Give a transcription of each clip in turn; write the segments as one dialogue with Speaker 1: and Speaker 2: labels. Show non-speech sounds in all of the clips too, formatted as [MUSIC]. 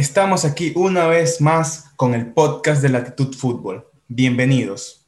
Speaker 1: Estamos aquí una vez más con el podcast de Latitud Fútbol. Bienvenidos.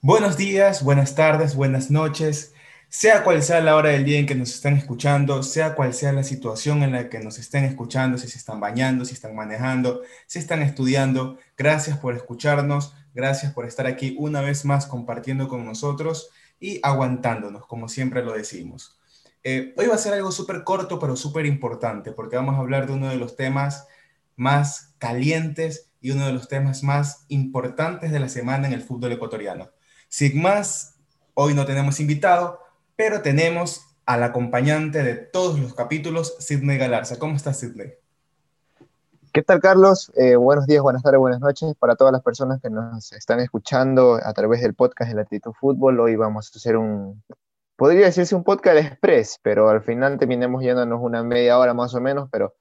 Speaker 1: Buenos días, buenas tardes, buenas noches. Sea cual sea la hora del día en que nos están escuchando, sea cual sea la situación en la que nos estén escuchando, si se están bañando, si están manejando, si están estudiando, gracias por escucharnos, gracias por estar aquí una vez más compartiendo con nosotros y aguantándonos, como siempre lo decimos. Eh, hoy va a ser algo súper corto, pero súper importante, porque vamos a hablar de uno de los temas más calientes y uno de los temas más importantes de la semana en el fútbol ecuatoriano. Sin más, hoy no tenemos invitado, pero tenemos al acompañante de todos los capítulos, Sidney Galarza. ¿Cómo estás, Sidney?
Speaker 2: ¿Qué tal, Carlos? Eh, buenos días, buenas tardes, buenas noches para todas las personas que nos están escuchando a través del podcast de Latitude Fútbol. Hoy vamos a hacer un, podría decirse un podcast express, pero al final terminemos yéndonos una media hora más o menos, pero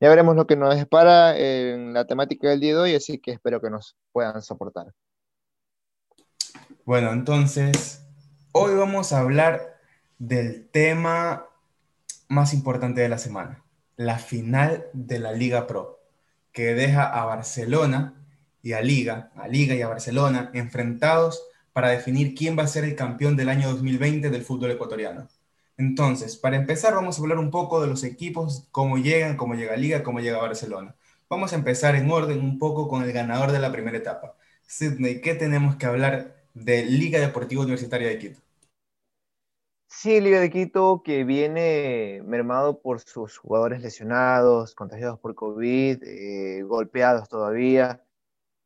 Speaker 2: ya veremos lo que nos espera en la temática del día de hoy, así que espero que nos puedan soportar.
Speaker 1: Bueno, entonces, hoy vamos a hablar del tema más importante de la semana, la final de la Liga Pro que deja a Barcelona y a Liga, a Liga y a Barcelona enfrentados para definir quién va a ser el campeón del año 2020 del fútbol ecuatoriano. Entonces, para empezar, vamos a hablar un poco de los equipos, cómo llegan, cómo llega Liga, cómo llega Barcelona. Vamos a empezar en orden un poco con el ganador de la primera etapa. Sidney, ¿qué tenemos que hablar de Liga Deportiva Universitaria de Quito?
Speaker 2: Liga de Quito que viene mermado por sus jugadores lesionados, contagiados por COVID, eh, golpeados todavía.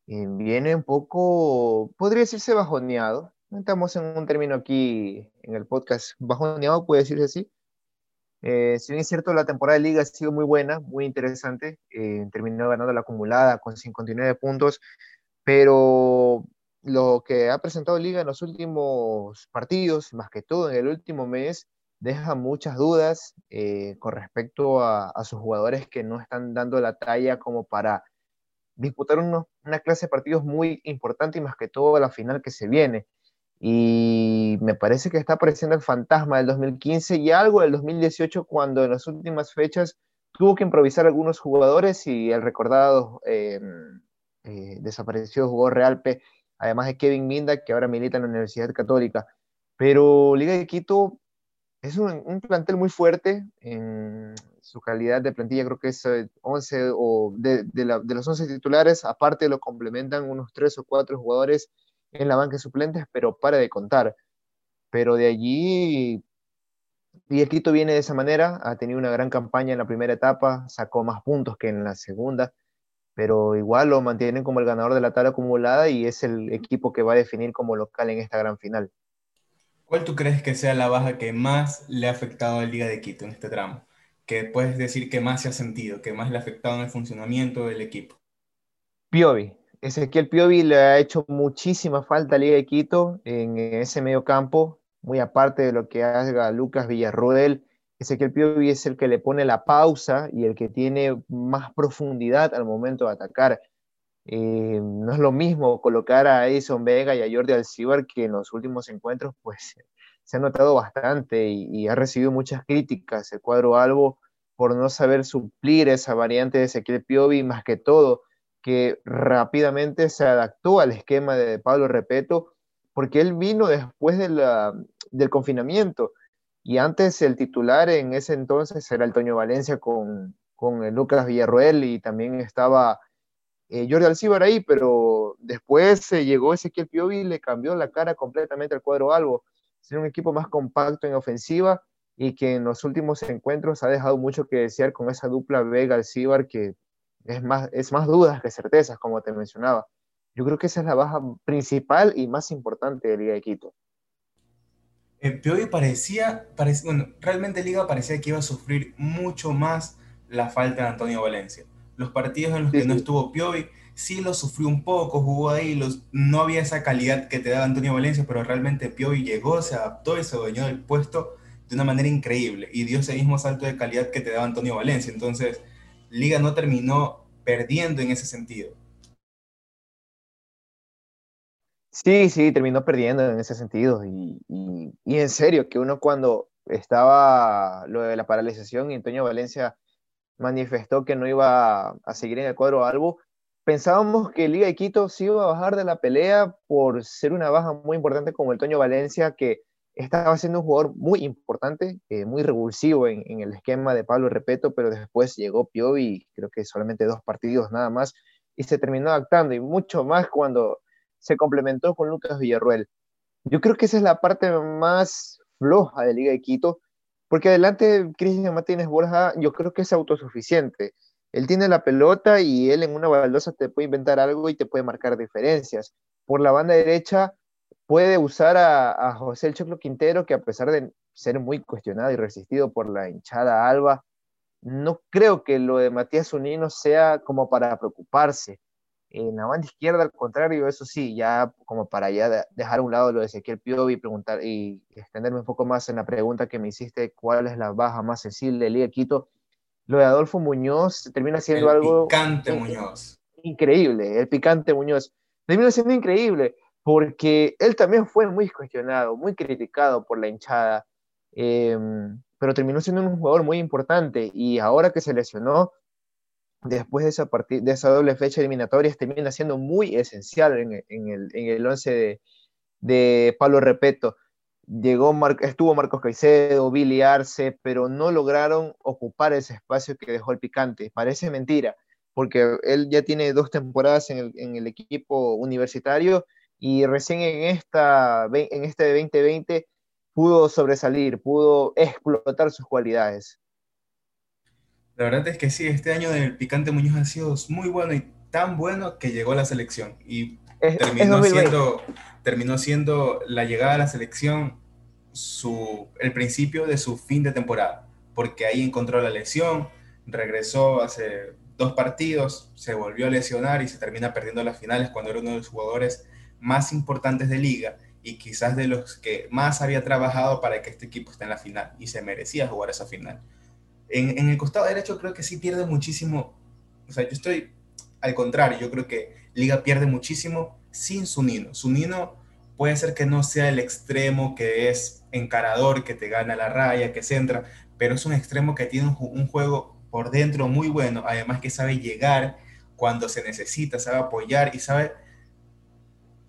Speaker 2: viene un poco, podría decirse bajoneado. Estamos en un término aquí en el podcast, bajoneado, puede decirse así. Eh, si bien es cierto, la temporada de liga ha sido muy buena, muy interesante. Eh, terminó ganando la acumulada con 59 puntos, pero lo que ha presentado Liga en los últimos partidos, más que todo en el último mes, deja muchas dudas eh, con respecto a, sus jugadores que no están dando la talla como para disputar una clase de partidos muy importante y más que todo la final que se viene. Y me parece que está apareciendo el fantasma del 2015 y algo del 2018 cuando en las últimas fechas tuvo que improvisar algunos jugadores y el recordado eh, eh, desaparecido jugador Realpe además de Kevin Minda, que ahora milita en la Universidad Católica. Pero Liga de Quito es un, plantel muy fuerte en su calidad de plantilla, creo que es 11 eh, o de, los 11 titulares, aparte lo complementan unos 3 o 4 jugadores en la banca de suplentes, pero para de contar. Pero de allí, Liga de Quito viene de esa manera, ha tenido una gran campaña en la primera etapa, sacó más puntos que en la segunda, pero igual lo mantienen como el ganador de la tabla acumulada y es el equipo que va a definir como local en esta gran final.
Speaker 1: ¿Cuál tú crees que sea la baja que más le ha afectado a Liga de Quito en este tramo? Que puedes decir que más se ha sentido, que más le ha afectado en el funcionamiento del equipo.
Speaker 2: Piovi. Ezequiel Piovi le ha hecho muchísima falta a Liga de Quito en ese medio campo, muy aparte de lo que haga Lucas Villarruel Ezequiel Piovi es el que le pone la pausa y el que tiene más profundidad al momento de atacar. Eh, no es lo mismo colocar a Edison Vega y a Jordi Alcibar que en los últimos encuentros pues [LAUGHS] se ha notado bastante y, ha recibido muchas críticas el cuadro Albo por no saber suplir esa variante de Ezequiel Piovi, más que todo que rápidamente se adaptó al esquema de Pablo Repeto, porque él vino después del confinamiento y antes el titular en ese entonces era el Toño Valencia con, con Lucas Villarroel y también estaba eh, Jordi Alcibar ahí, pero después se llegó Ezequiel Piovi y le cambió la cara completamente al cuadro Albo. Ser un equipo más compacto en ofensiva y que en los últimos encuentros ha dejado mucho que desear con esa dupla Vega-Alcibar que es más, es más dudas que certezas, como te mencionaba. Yo creo que esa es la baja principal y más importante de Liga Quito.
Speaker 1: Eh, Piovi parecía, bueno, realmente Liga parecía que iba a sufrir mucho más la falta de Antonio Valencia. Los partidos en los que no estuvo Piovi sí lo sufrió un poco, jugó ahí, los, no había esa calidad que te daba Antonio Valencia, pero realmente Piovi llegó, se adaptó y se adueñó del puesto de una manera increíble y dio ese mismo salto de calidad que te daba Antonio Valencia. Entonces, Liga no terminó perdiendo en ese sentido.
Speaker 2: Sí, sí, terminó perdiendo en ese sentido y, y en serio, que uno cuando estaba lo de la paralización y Antonio Valencia manifestó que no iba a seguir en el cuadro Albo, pensábamos que Liga de Quito se iba a bajar de la pelea por ser una baja muy importante como el Valencia, que estaba siendo un jugador muy importante, eh, muy revulsivo en, el esquema de Pablo Repeto, pero después llegó Piovi, creo que solamente dos partidos nada más, y se terminó adaptando, y mucho más cuando se complementó con Lucas Villarruel. Yo creo que esa es la parte más floja de Liga de Quito, porque adelante Cristian Martínez Borja yo creo que es autosuficiente. Él tiene la pelota y él en una baldosa te puede inventar algo y te puede marcar diferencias. Por la banda derecha puede usar a, José El Choclo Quintero, que a pesar de ser muy cuestionado y resistido por la hinchada alba, no creo que lo de Matías Unino sea como para preocuparse. En la banda izquierda, al contrario, eso sí, ya como para ya dejar a un lado lo de Ezequiel Piovi y preguntar y extenderme un poco más en la pregunta que me hiciste, ¿cuál es la baja más sensible de Liga Quito? Lo de Adolfo Muñoz termina siendo algo...
Speaker 1: Picante Muñoz.
Speaker 2: Increíble, el picante Muñoz. Termina siendo increíble porque él también fue muy cuestionado, muy criticado por la hinchada, em, pero terminó siendo un jugador muy importante y ahora que se lesionó, después de esa, de esa doble fecha eliminatoria, termina siendo muy esencial en, el, en el once de, de Pablo Repeto. Llegó estuvo Marcos Caicedo, Billy Arce, pero no lograron ocupar ese espacio que dejó el picante. Parece mentira, porque él ya tiene dos temporadas en el, en el equipo universitario y recién en, esta, en este 2020 pudo sobresalir, pudo explotar sus cualidades.
Speaker 1: La verdad es que sí, este año del Picante Muñoz ha sido muy bueno y tan bueno que llegó a la selección y terminó, siendo, terminó siendo la llegada a la selección su, el principio de su fin de temporada, porque ahí encontró la lesión, regresó hace dos partidos, se volvió a lesionar y se termina perdiendo las finales cuando era uno de los jugadores más importantes de liga y quizás de los que más había trabajado para que este equipo esté en la final y se merecía jugar esa final. En, el costado derecho creo que sí pierde muchísimo, o sea, yo estoy al contrario, yo creo que Liga pierde muchísimo sin su Nino. Su Nino puede ser que no sea el extremo que es encarador, que te gana la raya, que centra, pero es un extremo que tiene un juego por dentro muy bueno, además que sabe llegar cuando se necesita, sabe apoyar y sabe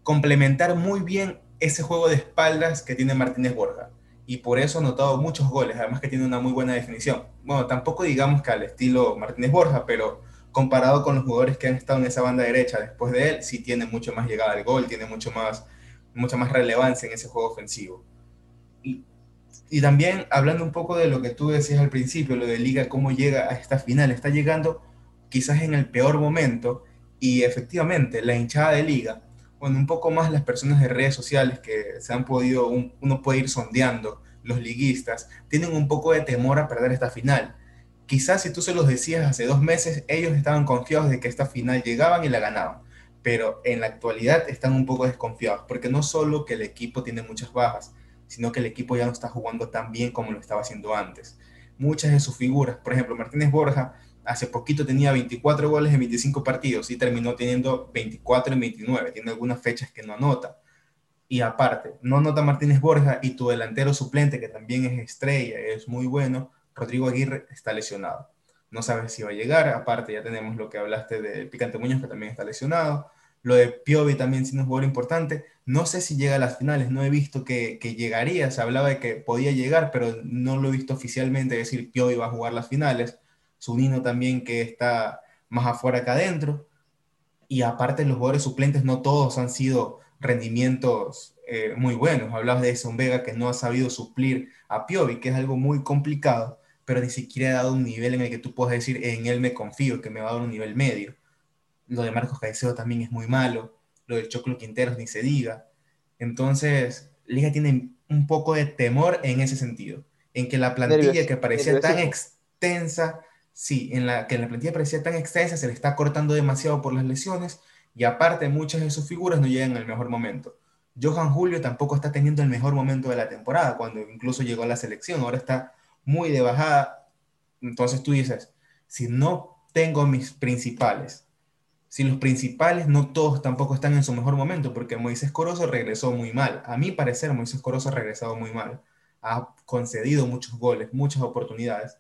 Speaker 1: complementar muy bien ese juego de espaldas que tiene Martínez Borja. Y por eso ha notado muchos goles, además que tiene una muy buena definición. Bueno, tampoco digamos que al estilo Martínez Borja, pero comparado con los jugadores que han estado en esa banda derecha después de él, sí tiene mucho más llegada al gol, tiene mucho más, mucha más relevancia en ese juego ofensivo. Y, y también hablando un poco de lo que tú decías al principio, lo de Liga, cómo llega a esta final, está llegando quizás en el peor momento y efectivamente la hinchada de Liga bueno, un poco más las personas de redes sociales que se han podido, uno puede ir sondeando, los liguistas, tienen un poco de temor a perder esta final. Quizás si tú se los decías hace dos meses, ellos estaban confiados de que esta final llegaban y la ganaban, pero en la actualidad están un poco desconfiados, porque no solo que el equipo tiene muchas bajas, sino que el equipo ya no está jugando tan bien como lo estaba haciendo antes. Muchas de sus figuras, por ejemplo, Martínez Borja, hace poquito tenía 24 goles en 25 partidos y terminó teniendo 24 en 29. Tiene algunas fechas que no anota. Y aparte, no anota Martínez Borja y tu delantero suplente, que también es estrella, es muy bueno, Rodrigo Aguirre está lesionado. No sabes si va a llegar. Aparte, ya tenemos lo que hablaste de Picante Muñoz, que también está lesionado. Lo de Piovi también es un jugador importante. No sé si llega a las finales, no he visto que, que, llegaría. Se hablaba de que podía llegar, pero no lo he visto oficialmente decir Piovi va a jugar las finales su Nino también que está más afuera que adentro. Y aparte los jugadores suplentes no todos han sido rendimientos eh, muy buenos. Hablabas de Son Vega que no ha sabido suplir a Piovi, que es algo muy complicado, pero ni siquiera ha dado un nivel en el que tú puedas decir, en él me confío, que me va a dar un nivel medio. Lo de Marcos Caicedo también es muy malo, lo del Choclo Quinteros ni se diga. Entonces, Liga tiene un poco de temor en ese sentido, en que la plantilla que parecía tan extensa sí, en la que la plantilla parecía tan extensa, se le está cortando demasiado por las lesiones y aparte muchas de sus figuras no llegan al mejor momento. Johan Julio tampoco está teniendo el mejor momento de la temporada, cuando incluso llegó a la selección, ahora está muy de bajada. Entonces tú dices, si no tengo mis principales si los principales no todos tampoco están en su mejor momento, porque Moisés Corozo regresó muy mal. A mi parecer, Moisés Corozo ha regresado muy mal. Ha concedido muchos goles, muchas oportunidades.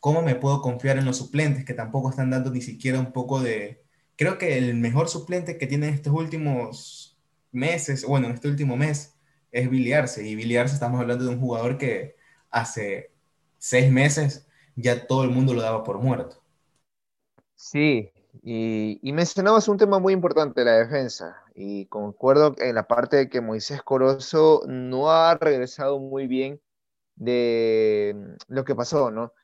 Speaker 1: ¿Cómo me puedo confiar en los suplentes que tampoco están dando ni siquiera un poco de... Creo que el mejor suplente que tiene estos últimos meses, bueno, en este último mes, es Billy Y Billy estamos hablando de un jugador que hace seis meses ya todo el mundo lo daba por muerto.
Speaker 2: Sí, y, mencionabas un tema muy importante, la defensa, y concuerdo en la parte de que Moisés Corozo no ha regresado muy bien de lo que pasó, ¿no?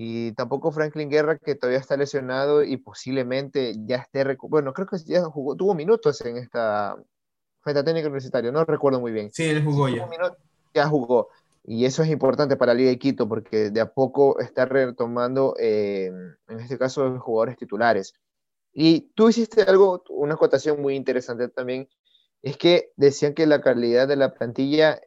Speaker 2: Y tampoco Franklin Guerra, que todavía está lesionado y posiblemente ya esté, bueno, creo que ya jugó, tuvo minutos en esta frente técnica universitaria, no recuerdo muy bien.
Speaker 1: Sí, él jugó ya.
Speaker 2: ya jugó. Y eso es importante para la Liga de Quito porque de a poco está retomando, eh, en este caso, jugadores titulares. Y tú hiciste algo, una acotación muy interesante también, es que decían que la calidad de la plantilla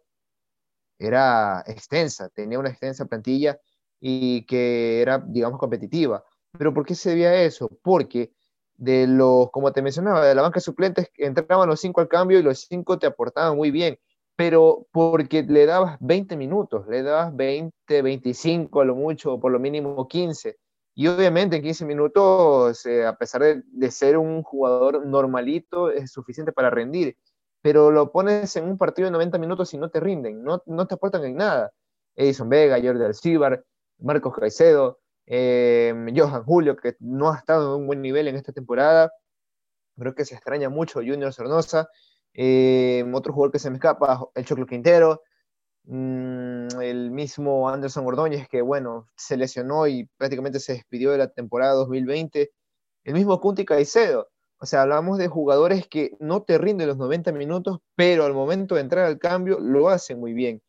Speaker 2: era extensa, tenía una extensa plantilla y que era, digamos, competitiva. Pero ¿por qué se veía eso? Porque de los, como te mencionaba, de la banca suplentes entraban los cinco al cambio y los cinco te aportaban muy bien pero porque le dabas 20 minutos, le dabas 20, 25 a lo mucho, o por lo mínimo 15. Y obviamente en 15 minutos, eh, a pesar de, ser un jugador normalito, es suficiente para rendir. Pero lo pones en un partido de 90 minutos y no te rinden, no, no te aportan en nada. Edison Vega, Jordi Alcibar, Marcos Caicedo, eh, Johan Julio, que no ha estado en un buen nivel en esta temporada. Creo que se extraña mucho Junior Sornosa. Eh, otro jugador que se me escapa, el Choclo Quintero, mm, el mismo Anderson Ordóñez, que bueno, se lesionó y prácticamente se despidió de la temporada 2020, el mismo Kunti Caicedo. O sea, hablamos de jugadores que no te rinden los 90 minutos, pero al momento de entrar al cambio lo hacen muy bien.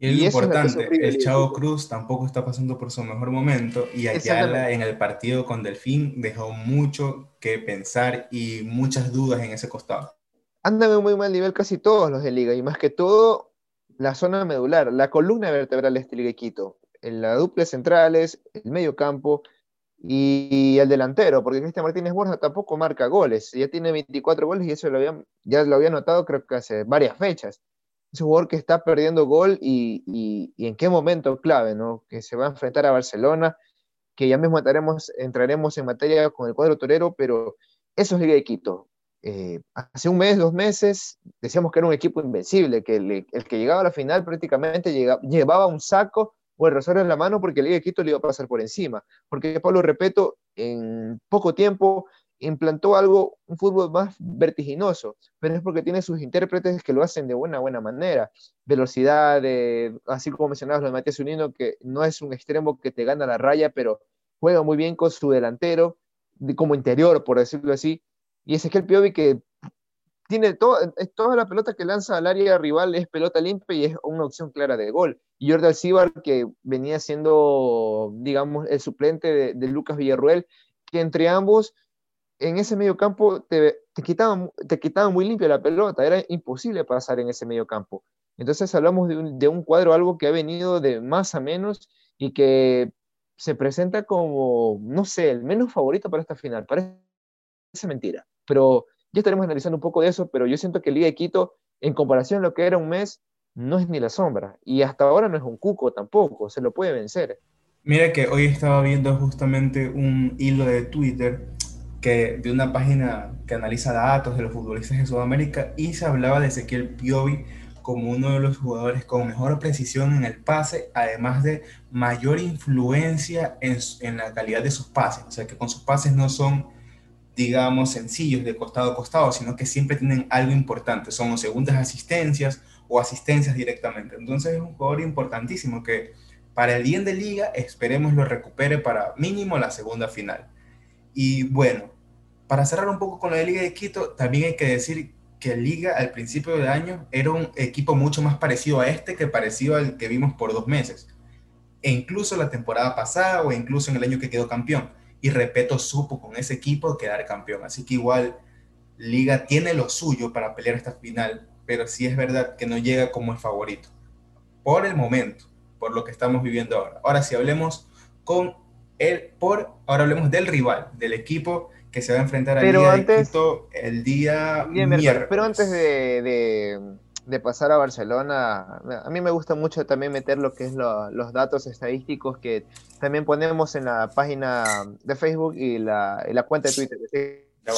Speaker 1: Y es importante, el Chavo Cruz tampoco está pasando por su mejor momento y Ayala en el partido con Delfín dejó mucho que pensar y muchas dudas en ese costado.
Speaker 2: Andan en muy mal nivel casi todos los de liga, y más que todo la zona medular, la columna vertebral de este Liga Quito, en la dupla centrales, el medio campo y el delantero, porque Cristian Martínez Borja tampoco marca goles, ya tiene 24 goles y eso lo había, ya lo había notado creo que hace varias fechas. Es un jugador que está perdiendo gol y, y, en qué momento clave, ¿no? Que se va a enfrentar a Barcelona, que ya mismo entraremos, entraremos en materia con el cuadro torero, pero eso es Liga de Quito. Eh, hace un mes, dos meses, decíamos que era un equipo invencible, que el, que llegaba a la final prácticamente llevaba un saco o el rosario en la mano porque Liga de Quito le iba a pasar por encima. Porque Pablo Repeto en poco tiempo implantó algo, un fútbol más vertiginoso, pero es porque tiene sus intérpretes que lo hacen de buena, buena manera. Velocidad, así como mencionabas lo de Matías Unino, que no es un extremo que te gana la raya, pero juega muy bien con su delantero, como interior, por decirlo así, y Ezequiel Piovi que tiene todo, toda la pelota que lanza al área rival es pelota limpia y es una opción clara de gol. Y Jordi Alcibar, que venía siendo, digamos, el suplente de, Lucas Villarruel, que entre ambos, en ese medio campo, te, te, quitaban, te quitaban muy limpia la pelota, era imposible pasar en ese medio campo. Entonces hablamos de un, de un cuadro, algo que ha venido de más a menos y que se presenta como, no sé, el menos favorito para esta final. Parece mentira pero ya estaremos analizando un poco de eso, pero yo siento que Liga de Quito, en comparación a lo que era un mes, no es ni la sombra. Y hasta ahora no es un cuco tampoco, se lo puede vencer.
Speaker 1: Mira que hoy estaba viendo justamente un hilo de Twitter que, de una página que analiza datos de los futbolistas de Sudamérica y se hablaba de Ezequiel Piovi como uno de los jugadores con mejor precisión en el pase, además de mayor influencia en, en la calidad de sus pases. O sea, que con sus pases no son digamos, sencillos de costado a costado, sino que siempre tienen algo importante, son segundas asistencias o asistencias directamente. Entonces es un jugador importantísimo que para el bien de liga esperemos lo recupere para mínimo la segunda final. Y bueno, para cerrar un poco con la de Liga de Quito, también hay que decir que Liga al principio de año era un equipo mucho más parecido a este que parecido al que vimos por dos meses. E incluso la temporada pasada o incluso en el año que quedó campeón y Repeto supo con ese equipo quedar campeón. Así que igual Liga tiene lo suyo para pelear esta final, pero sí es verdad que no llega como el favorito. Por el momento, por lo que estamos viviendo ahora. Ahora si hablemos con el, por, ahora hablemos del rival, del equipo que se va a enfrentar a Liga de Quito el día miércoles.
Speaker 2: Pero antes de, de, pasar a Barcelona, a mí me gusta mucho también meter lo que es los datos estadísticos que también ponemos en la página de Facebook y la, la cuenta de Twitter. Ya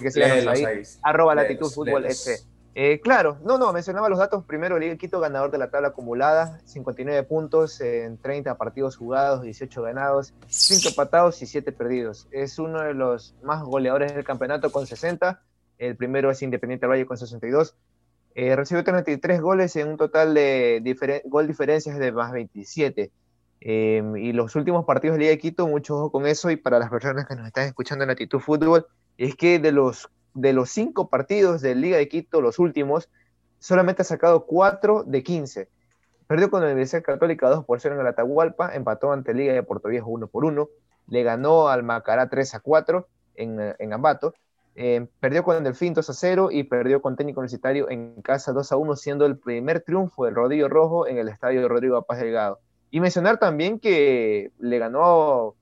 Speaker 2: Que se ahí, arroba latitud fútbol eh, claro, no, no, mencionaba los datos. Primero, Liga Quito, ganador de la tabla acumulada, 59 puntos en 30 partidos jugados, 18 ganados, 5 empatados y 7 perdidos. Es uno de los más goleadores del campeonato con 60. El primero es Independiente Valle con 62. Eh, recibió 33 goles en un total de gol diferencias de más 27. Em, y los últimos partidos de Liga de Quito, mucho ojo con eso. Y para las personas que nos están escuchando en Actitud Fútbol, es que de los de los cinco partidos de Liga de Quito, los últimos, solamente ha sacado cuatro de 15. Perdió con la Universidad Católica 2 por 0 en el Atahualpa, empató ante Liga de Puerto Viejo 1 por 1, le ganó al Macará 3 a 4 en, en Ambato, eh, perdió con el Delfín 2 a 0 y perdió con Técnico Universitario en casa 2 a 1, siendo el primer triunfo del Rodillo Rojo en el estadio Rodrigo Paz Delgado. Y mencionar también que le ganó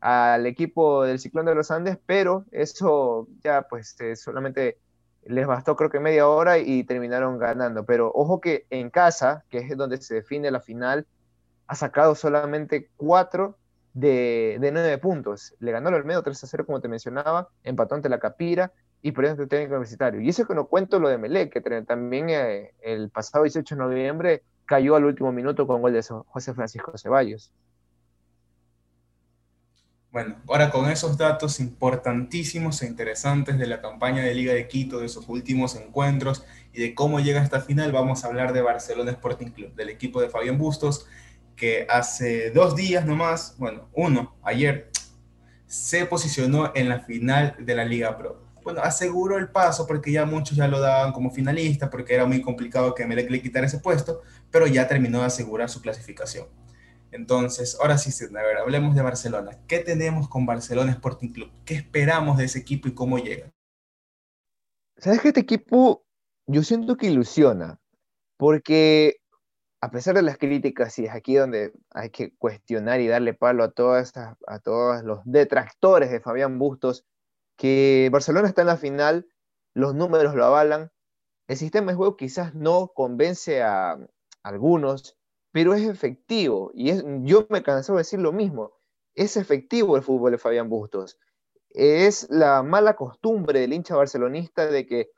Speaker 2: al equipo del Ciclón de los Andes, pero eso ya pues eh, solamente les bastó creo que media hora y terminaron ganando. Pero ojo que en casa, que es donde se define la final, ha sacado solamente cuatro de, nueve puntos. Le ganó el Olmedo 3 a 0, como te mencionaba, empató ante la Capira y perdió ante el técnico universitario. Y eso que no cuento lo de Melé, que también eh, el pasado 18 de noviembre cayó al último minuto con gol de José Francisco Ceballos.
Speaker 1: Bueno, ahora con esos datos importantísimos e interesantes de la campaña de Liga de Quito, de sus últimos encuentros y de cómo llega a esta final, vamos a hablar de Barcelona Sporting Club, del equipo de Fabián Bustos, que hace dos días nomás, bueno, uno, ayer, se posicionó en la final de la Liga Pro. Bueno, aseguró el paso porque ya muchos ya lo daban como finalista, porque era muy complicado que Melec le quitara ese puesto, pero ya terminó de asegurar su clasificación. Entonces, ahora sí, a ver, hablemos de Barcelona. ¿Qué tenemos con Barcelona Sporting Club? ¿Qué esperamos de ese equipo y cómo llega?
Speaker 2: ¿Sabes que este equipo yo siento que ilusiona? Porque a pesar de las críticas, y es aquí donde hay que cuestionar y darle palo a, a todos los detractores de Fabián Bustos, que Barcelona está en la final, los números lo avalan, el sistema de juego quizás no convence a algunos, pero es efectivo. Y es, yo me cansado de decir lo mismo. Es efectivo el fútbol de Fabián Bustos. Es la mala costumbre del hincha barcelonista de que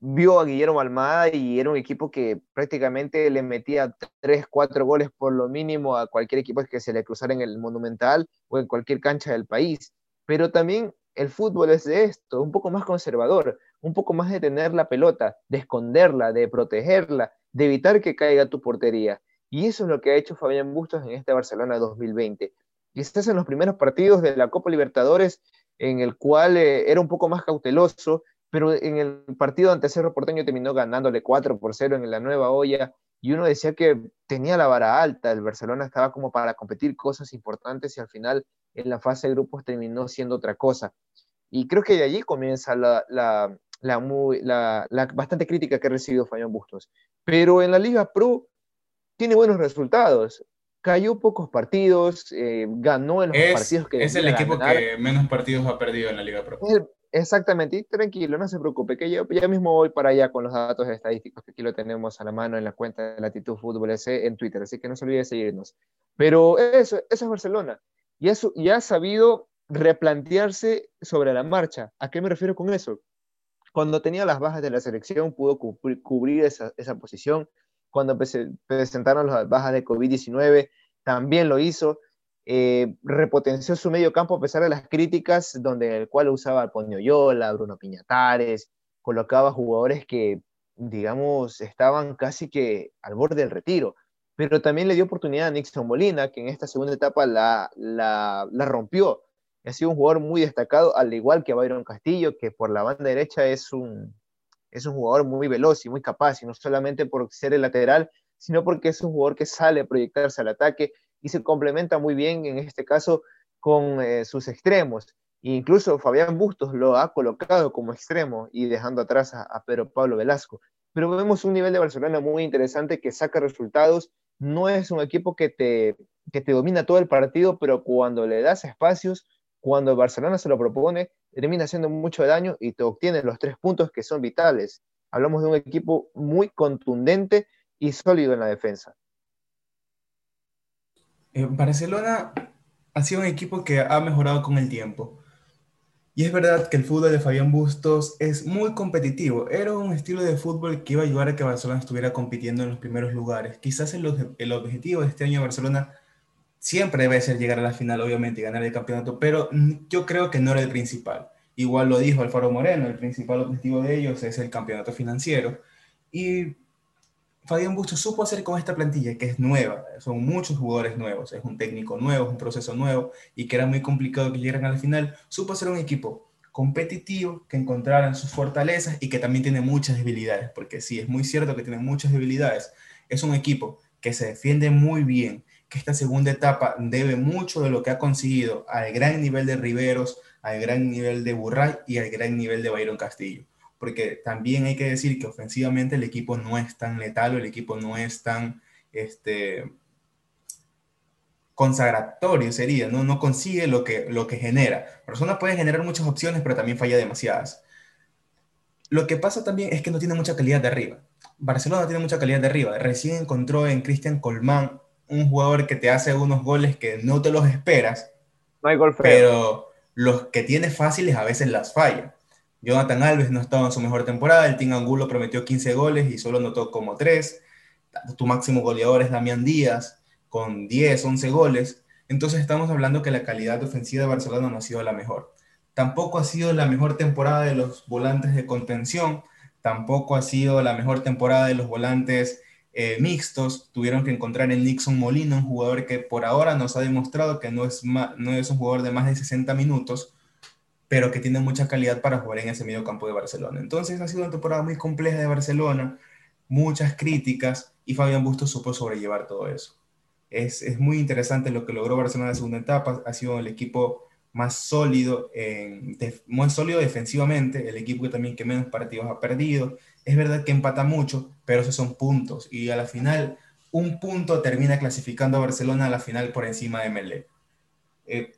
Speaker 2: vio a Guillermo Almada y era un equipo que prácticamente le metía 3, 4 goles por lo mínimo a cualquier equipo que se le cruzara en el Monumental o en cualquier cancha del país. Pero también el fútbol es de esto, un poco más conservador, un poco más de tener la pelota, de esconderla, de protegerla, de evitar que caiga tu portería. Y eso es lo que ha hecho Fabián Bustos en este Barcelona 2020. Quizás en los primeros partidos de la Copa Libertadores, en el cual eh, era un poco más cauteloso, pero en el partido ante Cerro Porteño terminó ganándole 4 por 0 en la nueva olla. Y uno decía que tenía la vara alta, el Barcelona estaba como para competir cosas importantes y al final en la fase de grupos terminó siendo otra cosa. Y creo que de allí comienza la, la, bastante crítica que ha recibido Fabián Bustos. Pero en la Liga Pro tiene buenos resultados. Cayó pocos partidos, eh, ganó en los partidos que...
Speaker 1: Es el equipo que menos partidos ha perdido en la Liga Pro.
Speaker 2: Exactamente, y tranquilo, no se preocupe, que yo ya mismo voy para allá con los datos estadísticos que aquí lo tenemos a la mano en la cuenta de Latitud Fútbol S en Twitter, así que no se olvide de seguirnos. Pero eso, eso es Barcelona, y, eso, ya ha sabido replantearse sobre la marcha. ¿A qué me refiero con eso? Cuando tenía las bajas de la selección, pudo cubrir esa, esa posición, cuando presentaron las bajas de COVID-19, también lo hizo. Eh, repotenció su medio campo a pesar de las críticas, donde el cual usaba a Yola, Bruno Piñatares, colocaba jugadores que, digamos, estaban casi que al borde del retiro. Pero también le dio oportunidad a Nixon Molina, que en esta segunda etapa la, la, la rompió. Ha sido un jugador muy destacado, al igual que Byron Castillo, que por la banda derecha es un, es un jugador muy veloz y muy capaz, y no solamente por ser el lateral, sino porque es un jugador que sale a proyectarse al ataque y se complementa muy bien en este caso con eh, sus extremos. E incluso Fabián Bustos lo ha colocado como extremo y dejando atrás a, Pedro Pablo Velasco. Pero vemos un nivel de Barcelona muy interesante que saca resultados. No es un equipo que te, que te domina todo el partido, pero cuando le das espacios, cuando Barcelona se lo propone, termina haciendo mucho daño y te obtiene los tres puntos que son vitales. Hablamos de un equipo muy contundente y sólido en la defensa.
Speaker 1: Eh, Barcelona ha sido un equipo que ha mejorado con el tiempo. Y es verdad que el fútbol de Fabián Bustos es muy competitivo. Era un estilo de fútbol que iba a ayudar a que Barcelona estuviera compitiendo en los primeros lugares. Quizás el, el objetivo de este año de Barcelona siempre debe ser llegar a la final, obviamente, y ganar el campeonato, pero yo creo que no era el principal. Igual lo dijo Alfaro Moreno, el principal objetivo de ellos es el campeonato financiero. Y Fabián Bustos supo hacer con esta plantilla, que es nueva, son muchos jugadores nuevos, es un técnico nuevo, es un proceso nuevo, y que era muy complicado que llegaran a la final, supo hacer un equipo competitivo, que encontraran sus fortalezas y que también tiene muchas debilidades, porque sí, es muy cierto que tiene muchas debilidades. Es un equipo que se defiende muy bien, que esta segunda etapa debe mucho de lo que ha conseguido al gran nivel de Riveros, al gran nivel de Burray y al gran nivel de Byron Castillo porque también hay que decir que ofensivamente el equipo no es tan letal o el equipo no es tan este, consagratorio, sería, ¿no? no consigue lo que, lo que genera. Persona puede generar muchas opciones, pero también falla demasiadas. Lo que pasa también es que no tiene mucha calidad de arriba. Barcelona tiene mucha calidad de arriba. Recién encontró en Cristian Colmán un jugador que te hace unos goles que no te los esperas,
Speaker 2: no hay gol
Speaker 1: pero los que tiene fáciles a veces las falla. Jonathan Alves no estaba en su mejor temporada, el Team Angulo prometió 15 goles y solo notó como 3. Tu máximo goleador es Damián Díaz con 10, 11 goles. Entonces estamos hablando que la calidad ofensiva de Barcelona no ha sido la mejor. Tampoco ha sido la mejor temporada de los volantes de contención, tampoco ha sido la mejor temporada de los volantes eh, mixtos. Tuvieron que encontrar en Nixon Molina, un jugador que por ahora nos ha demostrado que no es, no es un jugador de más de 60 minutos pero que tiene mucha calidad para jugar en ese medio campo de Barcelona. Entonces ha sido una temporada muy compleja de Barcelona, muchas críticas, y Fabián Bustos supo sobrellevar todo eso. Es, es muy interesante lo que logró Barcelona en la segunda etapa, ha sido el equipo más sólido, en, más sólido defensivamente, el equipo que también que menos partidos ha perdido. Es verdad que empata mucho, pero esos son puntos, y a la final un punto termina clasificando a Barcelona a la final por encima de Melé. Eh,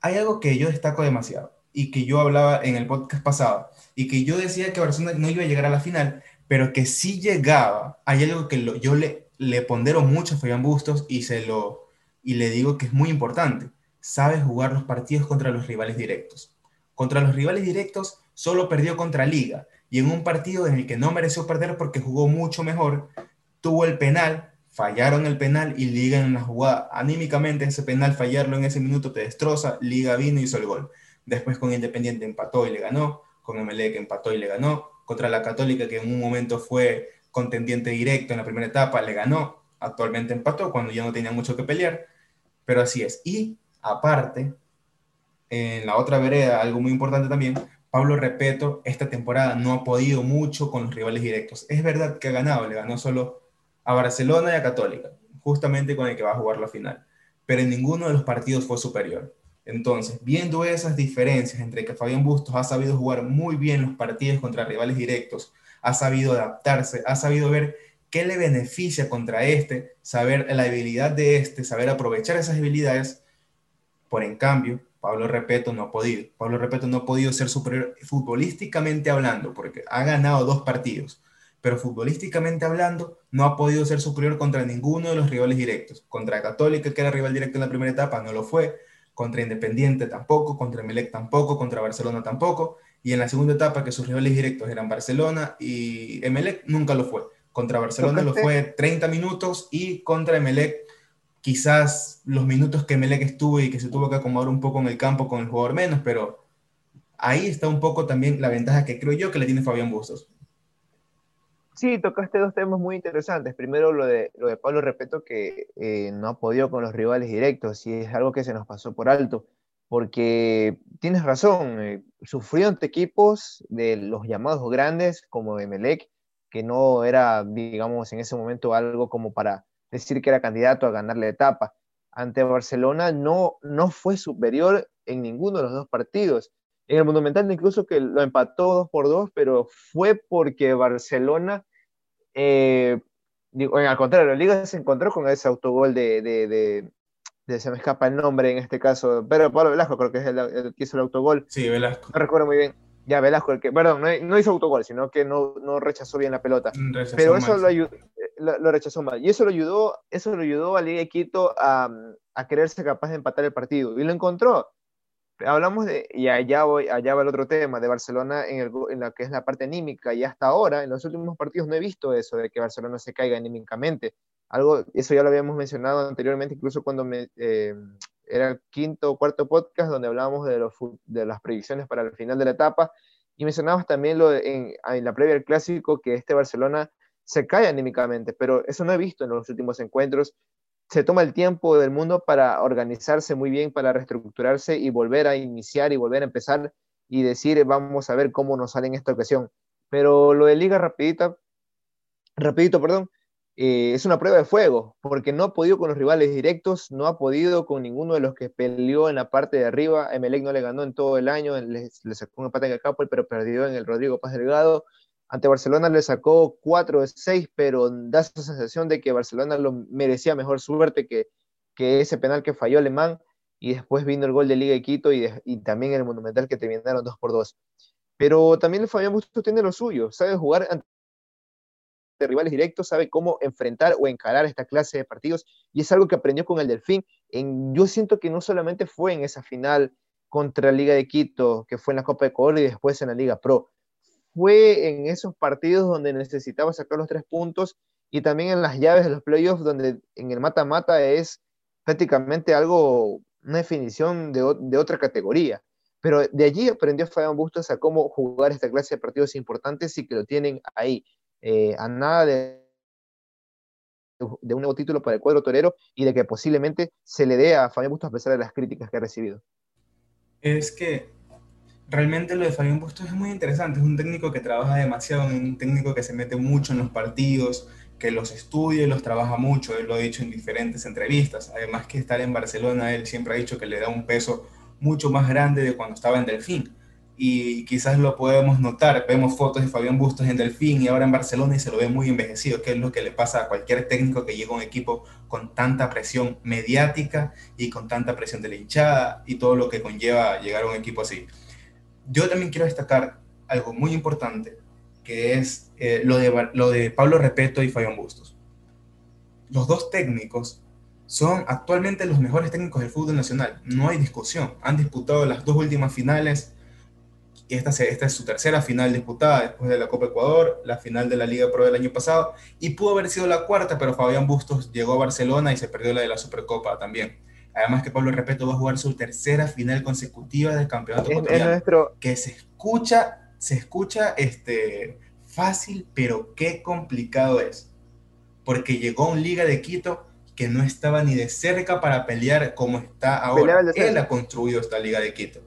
Speaker 1: hay algo que yo destaco demasiado y que yo hablaba en el podcast pasado y que yo decía que Barcelona no iba a llegar a la final, pero que si llegaba. Hay algo que yo le, le pondero mucho a Fabián Bustos y, se lo, y le digo que es muy importante. Sabe jugar los partidos contra los rivales directos. Contra los rivales directos solo perdió contra Liga y en un partido en el que no mereció perder porque jugó mucho mejor, tuvo el penal, fallaron el penal y Liga en la jugada. Anímicamente ese penal, fallarlo en ese minuto te destroza, Liga vino y hizo el gol. Después con Independiente empató y le ganó, con MLE que empató y le ganó, contra la Católica que en un momento fue contendiente directo en la primera etapa, le ganó, actualmente empató cuando ya no tenía mucho que pelear, pero así es. Y aparte, en la otra vereda, algo muy importante también, Pablo Repeto esta temporada no ha podido mucho con los rivales directos. Es verdad que ha ganado, le ganó solo a Barcelona y a Católica, justamente con el que va a jugar la final, pero en ninguno de los partidos fue superior. Entonces, viendo esas diferencias entre que Fabián Bustos ha sabido jugar muy bien los partidos contra rivales directos, ha sabido adaptarse, ha sabido ver qué le beneficia contra este, saber la debilidad de este, saber aprovechar esas debilidades, por en cambio, Pablo Repeto no ha podido. Pablo Repeto no ha podido ser superior futbolísticamente hablando, porque ha ganado dos partidos, pero futbolísticamente hablando no ha podido ser superior contra ninguno de los rivales directos. Contra Católica, que era rival directo en la primera etapa, no lo fue contra Independiente tampoco, contra Melec tampoco, contra Barcelona tampoco, y en la segunda etapa que sus rivales directos eran Barcelona y Emelec, nunca lo fue. Contra Barcelona lo fue 30 minutos y contra Emelec quizás los minutos que Emelec estuvo y que se tuvo que acomodar un poco en el campo con el jugador menos, pero ahí está un poco también la ventaja que creo yo que le tiene Fabián Bustos.
Speaker 2: Sí, tocaste dos temas muy interesantes. Primero, lo de, lo de Pablo Repeto, que eh, no ha podido con los rivales directos, y es algo que se nos pasó por alto, porque tienes razón, eh, sufrió ante equipos de los llamados grandes, como Emelec, que no era, digamos, en ese momento algo como para decir que era candidato a ganar la etapa. Ante Barcelona no, no fue superior en ninguno de los dos partidos. En el Monumental incluso que lo empató dos por dos, pero fue porque Barcelona, eh, digo, al contrario, la Liga se encontró con ese autogol de, se me escapa el nombre en este caso, pero Pablo Velasco creo que es el, que hizo el autogol.
Speaker 1: Sí, Velasco.
Speaker 2: No recuerdo muy bien. Ya, Velasco, el que, perdón, no, hizo autogol, sino que no, no rechazó bien la pelota. Pero eso lo, ayudó, lo, rechazó mal. Y eso lo ayudó, eso lo ayudó a Liga Quito a, a quererse capaz de empatar el partido. Y lo encontró. Hablamos de, y allá, voy, allá va el otro tema, de Barcelona en, el, en la que es la parte anímica. Y hasta ahora, en los últimos partidos, no he visto eso, de que Barcelona se caiga anímicamente. Algo, eso ya lo habíamos mencionado anteriormente, incluso cuando me, eh, era el quinto o cuarto podcast donde hablábamos de, los, de las predicciones para el final de la etapa y mencionabas también lo en, en, la previa del clásico que este Barcelona se cae anímicamente, pero eso no he visto en los últimos encuentros. Se toma el tiempo del mundo para organizarse muy bien, para reestructurarse y volver a iniciar y volver a empezar y decir, vamos a ver cómo nos sale en esta ocasión. Pero lo de Liga rapidita, rapidito, perdón, eh, es una prueba de fuego, porque no ha podido con los rivales directos, no ha podido con ninguno de los que peleó en la parte de arriba. Emelec no le ganó en todo el año, le, sacó un empate en el Capo, pero perdió en el Rodrigo Paz Delgado. Ante Barcelona le sacó 4 de 6, pero da esa sensación de que Barcelona lo merecía mejor suerte que, que ese penal que falló Alemán. Y después vino el gol de Liga de Quito y, también el Monumental que terminaron 2 por 2. Pero también Fabián Bustos tiene lo suyo, sabe jugar ante rivales directos, sabe cómo enfrentar o encarar esta clase de partidos y es algo que aprendió con el Delfín. En, yo siento que no solamente fue en esa final contra Liga de Quito, que fue en la Copa de Ecuador y después en la Liga Pro, fue en esos partidos donde necesitaba sacar los tres puntos y también en las llaves de los playoffs, donde en el mata-mata es prácticamente algo, una definición de, de otra categoría. Pero de allí aprendió Fabián Bustos a cómo jugar esta clase de partidos importantes y que lo tienen ahí. Eh, a nada de, de un nuevo título para el cuadro torero y de que posiblemente se le dé a Fabián Bustos a pesar de las críticas que ha recibido.
Speaker 1: Es que realmente lo de Fabián Bustos es muy interesante, es un técnico que trabaja demasiado, un técnico que se mete mucho en los partidos, que los estudia y los trabaja mucho, él lo ha dicho en diferentes entrevistas, además que estar en Barcelona, él siempre ha dicho que le da un peso mucho más grande de cuando estaba en Delfín y quizás lo podemos notar. Vemos fotos de Fabián Bustos en Delfín y ahora en Barcelona y se lo ve muy envejecido, que es lo que le pasa a cualquier técnico que llega a un equipo con tanta presión mediática y con tanta presión de la hinchada y todo lo que conlleva llegar a un equipo así. Yo también quiero destacar algo muy importante, que es eh, lo, de, lo de Pablo Repeto y Fabián Bustos. Los dos técnicos son actualmente los mejores técnicos del fútbol nacional, no hay discusión. Han disputado las dos últimas finales y esta, esta es su tercera final disputada después de la Copa Ecuador, la final de la Liga Pro del año pasado, y pudo haber sido la cuarta, pero Fabián Bustos llegó a Barcelona y se perdió la de la Supercopa también. Además que Pablo Repeto va a jugar su tercera final consecutiva del campeonato
Speaker 2: nuestro...
Speaker 1: que se escucha, se escucha este, fácil, pero qué complicado es. Porque llegó a un Liga de Quito que no estaba ni de cerca para pelear como está ahora. Él ha construido esta Liga de Quito.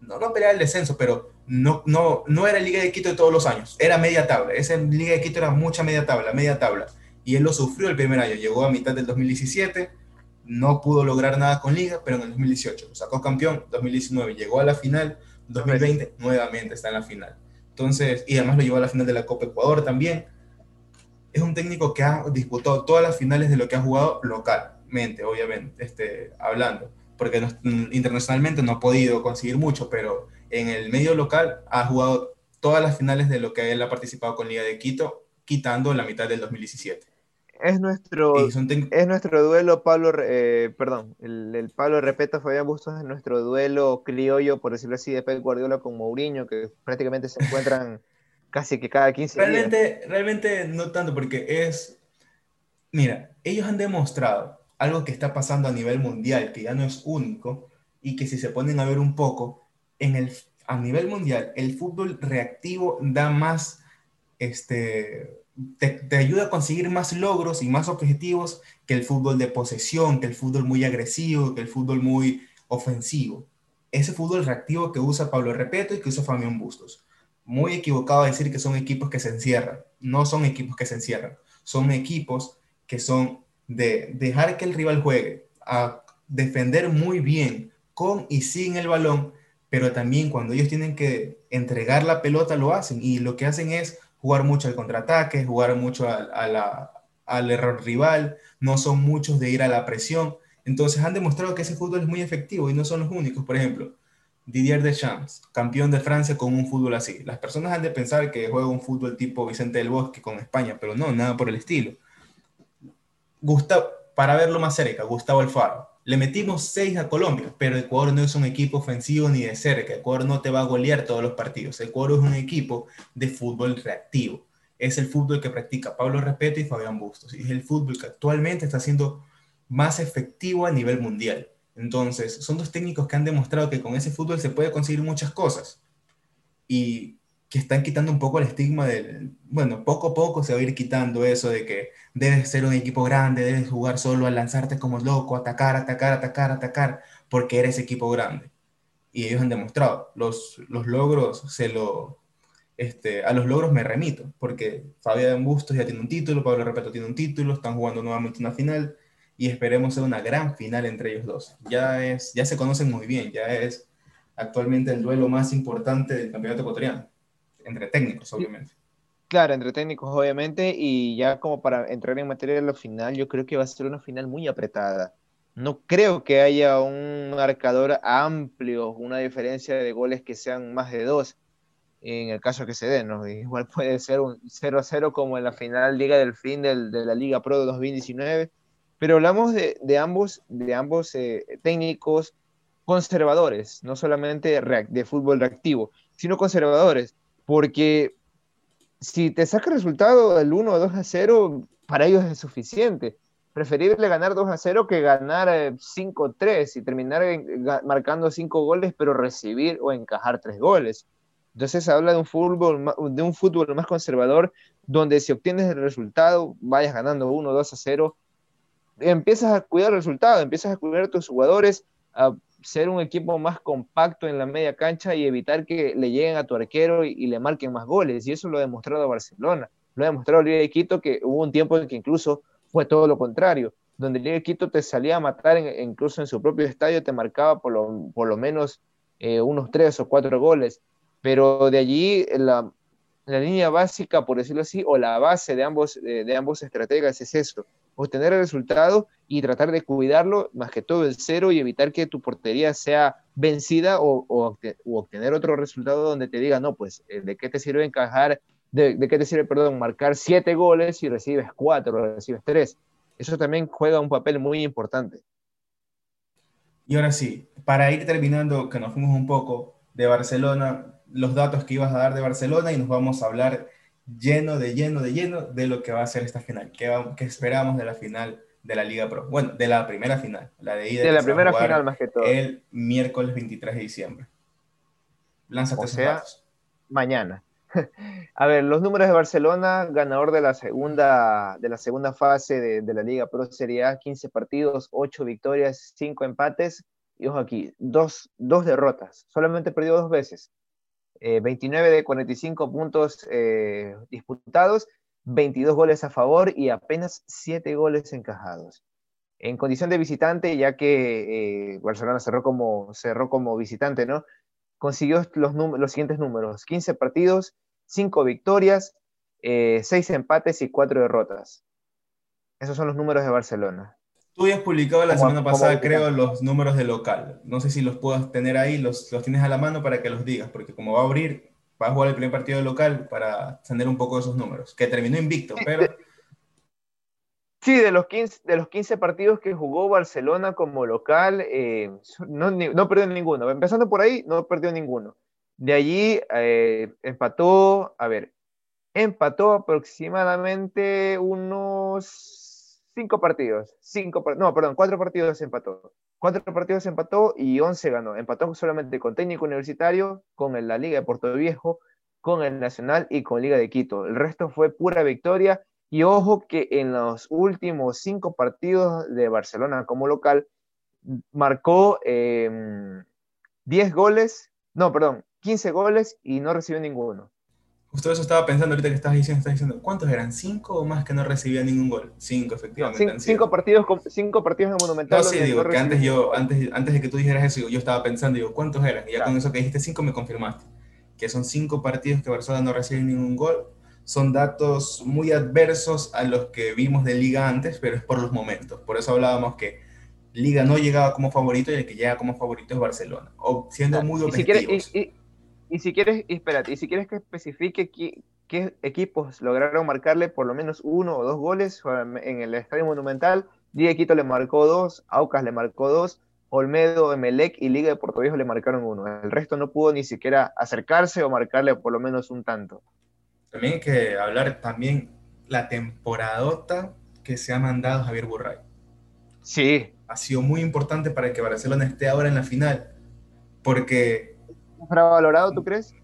Speaker 1: No, no pelear el descenso, pero no, no, no era Liga de Quito de todos los años, era media tabla. Esa Liga de Quito era mucha media tabla, media tabla. Y él lo sufrió el primer año, llegó a mitad del 2017, no pudo lograr nada con Liga, pero en el 2018 lo sacó campeón, 2019 llegó a la final, 2020 nuevamente está en la final. Entonces, y además lo llevó a la final de la Copa Ecuador también. Es un técnico que ha disputado todas las finales de lo que ha jugado localmente, obviamente, este, hablando, porque internacionalmente no ha podido conseguir mucho, pero en el medio local ha jugado todas las finales de lo que él ha participado con Liga de Quito, quitando la mitad del 2017.
Speaker 2: Es nuestro, es nuestro duelo, Pablo, eh, perdón, el, Pablo Repeta Fabián Bustos es nuestro duelo criollo, por decirlo así, de Pep Guardiola con Mourinho, que prácticamente se encuentran [LAUGHS] casi que cada 15
Speaker 1: realmente,
Speaker 2: días.
Speaker 1: Realmente no tanto, porque es, mira, ellos han demostrado algo que está pasando a nivel mundial, que ya no es único, y que si se ponen a ver un poco, en el, a nivel mundial, el fútbol reactivo da más, este, te, ayuda a conseguir más logros y más objetivos que el fútbol de posesión, que el fútbol muy agresivo, que el fútbol muy ofensivo. Ese fútbol reactivo que usa Pablo Repeto y que usa Fabián Bustos. Muy equivocado decir que son equipos que se encierran. No son equipos que se encierran. Son equipos que son de dejar que el rival juegue, a defender muy bien con y sin el balón pero también cuando ellos tienen que entregar la pelota lo hacen y lo que hacen es jugar mucho al contraataque, jugar mucho al error rival, no son muchos de ir a la presión Entonces han demostrado que ese fútbol es muy efectivo y no son los únicos. Por ejemplo, Didier Deschamps, campeón de Francia con un fútbol así. Las personas han de pensar que juega un fútbol tipo Vicente del Bosque con España, pero no, nada por el estilo. Para verlo más cerca, Gustavo Alfaro. Le metimos 6 a Colombia, pero Ecuador no es un equipo ofensivo ni de cerca. Ecuador no te va a golear todos los partidos. Ecuador es un equipo de fútbol reactivo. Es el fútbol que practica Pablo Repeto y Fabián Bustos. Y es el fútbol que actualmente está siendo más efectivo a nivel mundial. Entonces, son dos técnicos que han demostrado que con ese fútbol se puede conseguir muchas cosas y que están quitando un poco el estigma del, bueno, poco a poco se va a ir quitando eso de que debes ser un equipo grande, debes jugar solo a lanzarte como loco, atacar, atacar, atacar, atacar, porque eres equipo grande. Y ellos han demostrado, los, los logros se lo, este, a los logros me remito, porque Fabián Bustos ya tiene un título, Pablo Repeto tiene un título, están jugando nuevamente una final, y esperemos ser una gran final entre ellos dos. Ya, es, ya se conocen muy bien, ya es actualmente el duelo más importante del campeonato ecuatoriano, entre técnicos, obviamente.
Speaker 2: Claro, entre técnicos, obviamente, y ya como para entrar en materia de la final, yo creo que va a ser una final muy apretada. No creo que haya un marcador amplio, una diferencia de goles que sean más de dos, en el caso que se den, ¿no? [LAUGHS] Igual puede ser un 0-0 como en la final Liga del Fin de la Liga Pro de 2019, pero hablamos de, ambos, de ambos eh, técnicos conservadores, no solamente de fútbol reactivo, sino conservadores, porque si te saca el resultado del 1 o 2 a 0, para ellos es suficiente. Preferible ganar 2 a 0 que ganar 5 eh, 3 y terminar marcando 5 goles, pero recibir o encajar 3 goles. Entonces habla de un fútbol, de un fútbol más conservador, donde si obtienes el resultado, vayas ganando 1 o 2 a 0, empiezas a cuidar el resultado, empiezas a cuidar a tus jugadores, a ser un equipo más compacto en la media cancha y evitar que le lleguen a tu arquero y, le marquen más goles. Y eso lo ha demostrado Barcelona. Lo ha demostrado Liga de Quito, que hubo un tiempo en que incluso fue todo lo contrario, donde Liga de Quito te salía a matar, incluso en su propio estadio te marcaba por lo, por lo menos eh, unos tres o cuatro goles. Pero de allí la, la, línea básica, por decirlo así, o la base de ambos, de ambos estrategas es eso, obtener el resultado y tratar de cuidarlo, más que todo el cero, y evitar que tu portería sea vencida o, obtener otro resultado donde te diga, no, pues, eh, ¿de qué te sirve encajar, de, qué te sirve, perdón, marcar siete goles y recibes cuatro, recibes tres? Eso también juega un papel muy importante.
Speaker 1: Y ahora sí, para ir terminando, que nos fuimos un poco de Barcelona, los datos que ibas a dar de Barcelona y nos vamos a hablar lleno de lleno de lleno de lo que va a ser esta final. ¿Qué, esperamos de la final de la Liga Pro? Bueno, de la primera final, la de ida.
Speaker 2: De la primera final más que todo.
Speaker 1: El miércoles 23 de diciembre. Lánzate o sea,
Speaker 2: mañana. [LAUGHS] A ver, los números de Barcelona, ganador de la segunda, de la segunda fase de, la Liga Pro sería 15 partidos, 8 victorias, 5 empates y ojo aquí, dos, dos derrotas. Solamente perdió dos veces. 29 eh, de 45 puntos eh, disputados, 22 goles a favor y apenas 7 goles encajados. En condición de visitante, ya que eh, Barcelona cerró como, cerró como visitante, ¿no? Consiguió los, los siguientes números: 15 partidos, 5 victorias, 6 empate y 4 derrotas. Esos son los números de Barcelona.
Speaker 1: Tú has publicado la semana pasada, creo, los números de local. No sé si los puedas tener ahí, los, los tienes a la mano para que los digas, porque como va a abrir, va a jugar el primer partido de local para tener un poco de esos números, que terminó invicto, pero...
Speaker 2: Sí, de los 15, de los 15 partidos que jugó Barcelona como local, eh, no, no, perdió ninguno. Empezando por ahí, no perdió ninguno. De allí eh, empató, a ver, empató aproximadamente unos cinco partidos, cinco, no, perdón, cuatro partidos empató. Cuatro partidos empató y once ganó. Empató solamente con Técnico Universitario, con la Liga de Puerto Viejo, con el Nacional y con Liga de Quito. El resto fue pura victoria. Y ojo que en los últimos cinco partidos de Barcelona como local, marcó eh, em, 10 goles, no, perdón, 15 goles y no recibió ninguno.
Speaker 1: Justo eso estaba pensando ahorita que estás diciendo, estás diciendo, ¿cuántos eran? ¿Cinco o más que no recibían ningún gol? Cinco, efectivamente.
Speaker 2: cinco, partidos, cinco partidos en Monumental.
Speaker 1: No, sí, digo, que antes, yo, antes, antes de que tú dijeras eso, yo estaba pensando, digo, ¿cuántos eran? Y ya con eso que dijiste cinco me confirmaste, que son cinco partidos que Barcelona no recibe ningún gol. Son datos muy adversos a los que vimos de liga antes, pero es por los momentos. Por eso hablábamos que Liga no llegaba como favorito y el que llega como favorito es Barcelona, o siendo muy objetivos.
Speaker 2: Y si quieres, y, espérate, y si quieres que especifique qué, equipos lograron marcarle por lo menos uno o dos goles en el Estadio Monumental, Liga Quito le marcó dos, Aucas le marcó dos, Olmedo, Emelec y Liga de Puerto Viejo le marcaron uno. El resto no pudo ni siquiera acercarse o marcarle por lo menos un tanto.
Speaker 1: También hay que hablar también la temporadota que se ha mandado Javier Burray.
Speaker 2: Sí.
Speaker 1: Ha sido muy importante para que Barcelona esté ahora en la final, porque
Speaker 2: infravalorado, tú crees?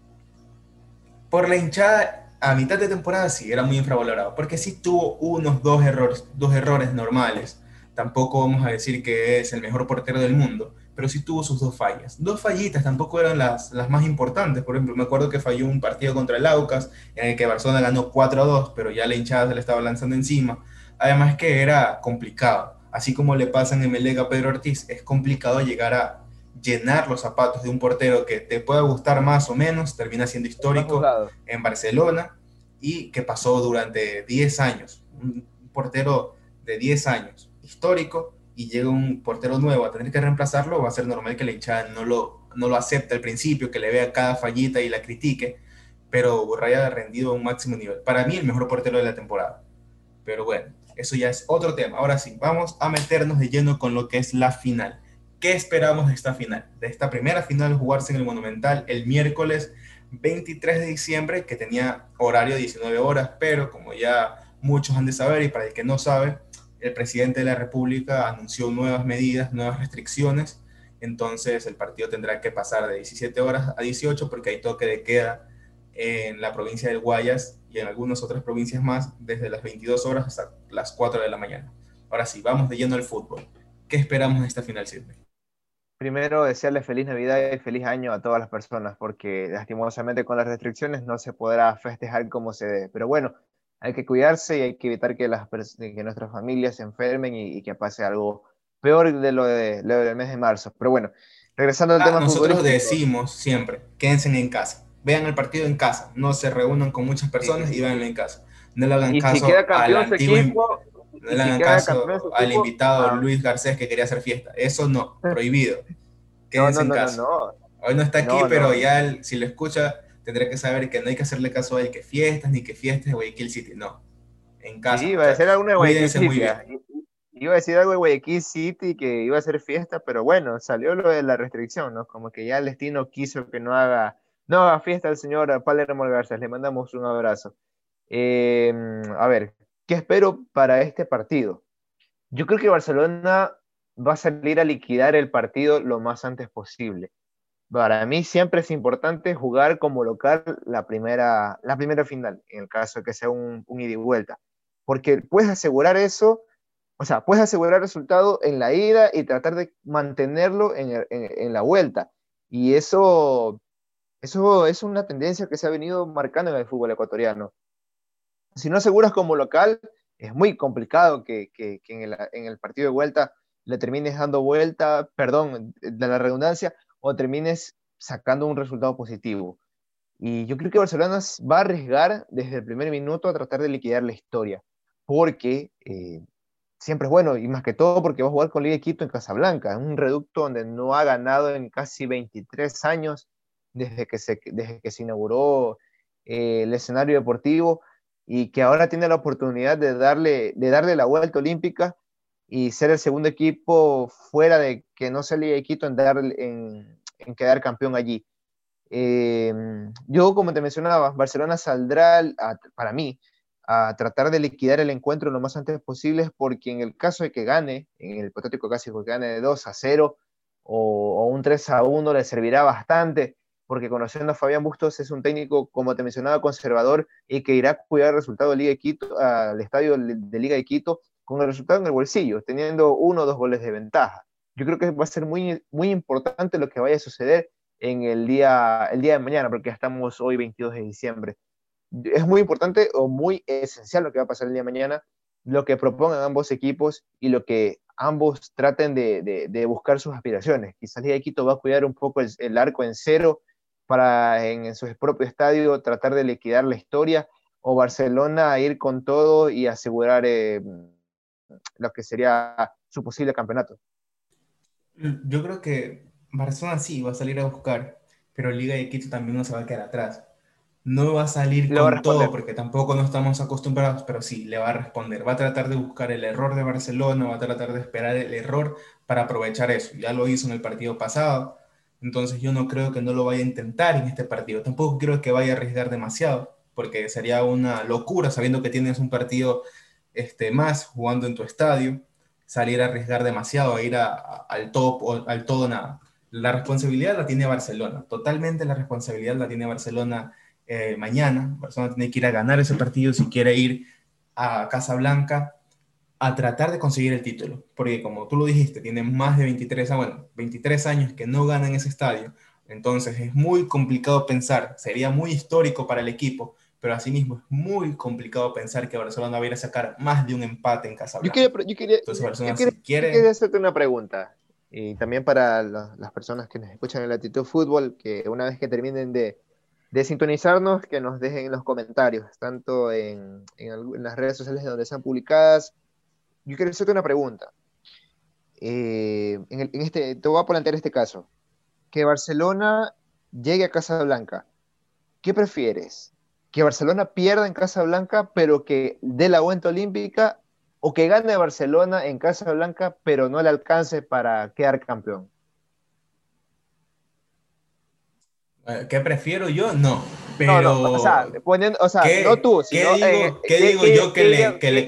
Speaker 1: Por la hinchada, a mitad de temporada sí, era muy infravalorado, porque sí tuvo unos dos errores, dos errores normales. Tampoco vamos a decir que es el mejor portero del mundo, pero sí tuvo sus dos fallas. Dos fallitas tampoco eran las, las más importantes. Por ejemplo, me acuerdo que falló un partido contra el Aucas, en el que Barcelona ganó 4 a 2, pero ya la hinchada se le estaba lanzando encima. Además que era complicado. Así como le pasan en Melega a Pedro Ortiz, es complicado llegar a llenar los zapatos de un portero que te pueda gustar más o menos, termina siendo histórico en Barcelona y que pasó durante 10 años, un portero de 10 años, histórico, y llega un portero nuevo a tener que reemplazarlo, va a ser normal que la hinchada no lo, no lo acepte al principio, que le vea cada fallita y la critique, pero Burraya ha rendido a un máximo nivel. Para mí, el mejor portero de la temporada. Pero bueno, eso ya es otro tema. Ahora sí, vamos a meternos de lleno con lo que es la final. ¿Qué esperamos de esta final? De esta primera final jugarse en el Monumental el miércoles 23 de diciembre, que tenía horario 19 horas, pero como ya muchos han de saber y para el que no sabe, el presidente de la República anunció nuevas medidas, nuevas restricciones, entonces el partido tendrá que pasar de 17 horas a 18 porque hay toque de queda en la provincia del Guayas y en algunas otras provincias más desde las 22 horas hasta las 4 de la mañana. Ahora sí, vamos de lleno al fútbol. ¿Qué esperamos de esta final, Sidney?
Speaker 2: Primero, desearle feliz Navidad y feliz año a todas las personas, porque lastimosamente con las restricciones no se podrá festejar como se debe. Pero bueno, hay que cuidarse y hay que evitar que, las, que nuestras familias se enfermen y, que pase algo peor de lo, de lo, del mes de marzo. Pero bueno, regresando al ah, tema
Speaker 1: Nosotros decimos siempre, quédense en casa. Vean el partido en casa, no se reúnan con muchas personas y véanlo en casa. No le hagan caso al antiguo no le hagan caso al invitado Luis Garcés que quería hacer fiesta. Eso no, [LAUGHS] prohibido. [LAUGHS] Quédense en casa. Hoy no está aquí, pero ya si lo escucha, tendrá que saber que no hay que hacerle caso a él que fiestas ni que fiestas de Guayaquil City. No. En casa.
Speaker 2: Sí, iba a decir algo de Guayaquil City. Iba a decir algo de Guayaquil City que iba a hacer fiesta, pero bueno, salió lo de la restricción, ¿no? Como que ya el destino quiso que no haga, no haga fiesta el señor Palermo Garcés. Le mandamos un abrazo. Eh, a ver, ¿Qué espero para este partido? Yo creo que Barcelona va a salir a liquidar el partido lo más antes posible. Para mí siempre es importante jugar como local la primera, la primera final, en el caso de que sea un, un ida y vuelta, porque puedes asegurar eso, o sea, puedes asegurar el resultado en la ida y tratar de mantenerlo en, en la vuelta. Y eso, eso es una tendencia que se ha venido marcando en el fútbol ecuatoriano si no aseguras como local, es muy complicado que, en, el, partido de vuelta le termines dando vuelta, perdón, de la redundancia, o termines sacando un resultado positivo. Y yo creo que Barcelona va a arriesgar desde el primer minuto a tratar de liquidar la historia, porque eh, siempre es bueno, y más que todo porque va a jugar con Liga de Quito en Casablanca, un reducto donde no ha ganado en casi 23 años desde que se, desde que se inauguró eh, el escenario deportivo y que ahora tiene la oportunidad de darle, de darle la vuelta olímpica y ser el segundo equipo fuera de que no salía de Quito en, dar, en, quedar campeón allí. Eh, yo, como te mencionaba, Barcelona saldrá, para mí, a tratar de liquidar el encuentro lo más antes posible, porque en el caso de que gane, en el hipotético caso de que gane de 2 a 0 o, o un 3 a 1, le servirá bastante porque conociendo a Fabián Bustos es un técnico, como te mencionaba, conservador y que irá a cuidar el resultado de Liga de Quito, al estadio de Liga de Quito con el resultado en el bolsillo, teniendo uno o dos goles de ventaja. Yo creo que va a ser muy, muy importante lo que vaya a suceder en el día, el día de mañana, porque ya estamos hoy 22 de diciembre. Es muy importante o muy esencial lo que va a pasar el día de mañana, lo que propongan ambos equipos y lo que ambos traten de, de, buscar sus aspiraciones. Quizás Liga de Quito va a cuidar un poco el, el arco en cero para en, su propio estadio tratar de liquidar la historia o Barcelona ir con todo y asegurar eh, lo que sería su posible campeonato.
Speaker 1: Yo creo que Barcelona sí va a salir a buscar, pero Liga de Quito también no se va a quedar atrás. No va a salir con todo porque tampoco no estamos acostumbrados, pero sí, le va a responder. Va a tratar de buscar el error de Barcelona, va a tratar de esperar el error para aprovechar eso. Ya lo hizo en el partido pasado, entonces yo no creo que no lo vaya a intentar en este partido. Tampoco creo que vaya a arriesgar demasiado, porque sería una locura sabiendo que tienes un partido este, más jugando en tu estadio, salir a arriesgar demasiado, a ir al top o al todo nada. La responsabilidad la tiene Barcelona, totalmente la responsabilidad la tiene Barcelona eh, mañana. Barcelona tiene que ir a ganar ese partido si quiere ir a Casablanca a tratar de conseguir el título, porque como tú lo dijiste, tiene más de 23, bueno, 23 años que no gana en ese estadio, entonces es muy complicado pensar, sería muy histórico para el equipo, pero asimismo es muy complicado pensar que Barcelona va a ir a sacar más de un empate en Casablanca.
Speaker 2: Yo quería, yo quería, Entonces, Barcelona, yo quiere... hacerte una pregunta, y también para las personas que nos escuchan en Latitud Fútbol, que una vez que terminen de, de sintonizarnos, que nos dejen en los comentarios, tanto en, en, las redes sociales donde sean publicadas. Yo quiero hacerte una pregunta. Eh, en, este, te voy a plantear este caso. Que Barcelona llegue a Casa Blanca. ¿Qué prefieres? ¿Que Barcelona pierda en Casa Blanca, pero que dé la vuelta olímpica? ¿O que gane Barcelona en Casa Blanca, pero no le alcance para quedar campeón?
Speaker 1: Eh, ¿Qué prefiero yo? No. Pero. No,
Speaker 2: o sea, poniendo, o sea no tú,
Speaker 1: sino, ¿Qué digo, ¿qué digo yo que, le, que, le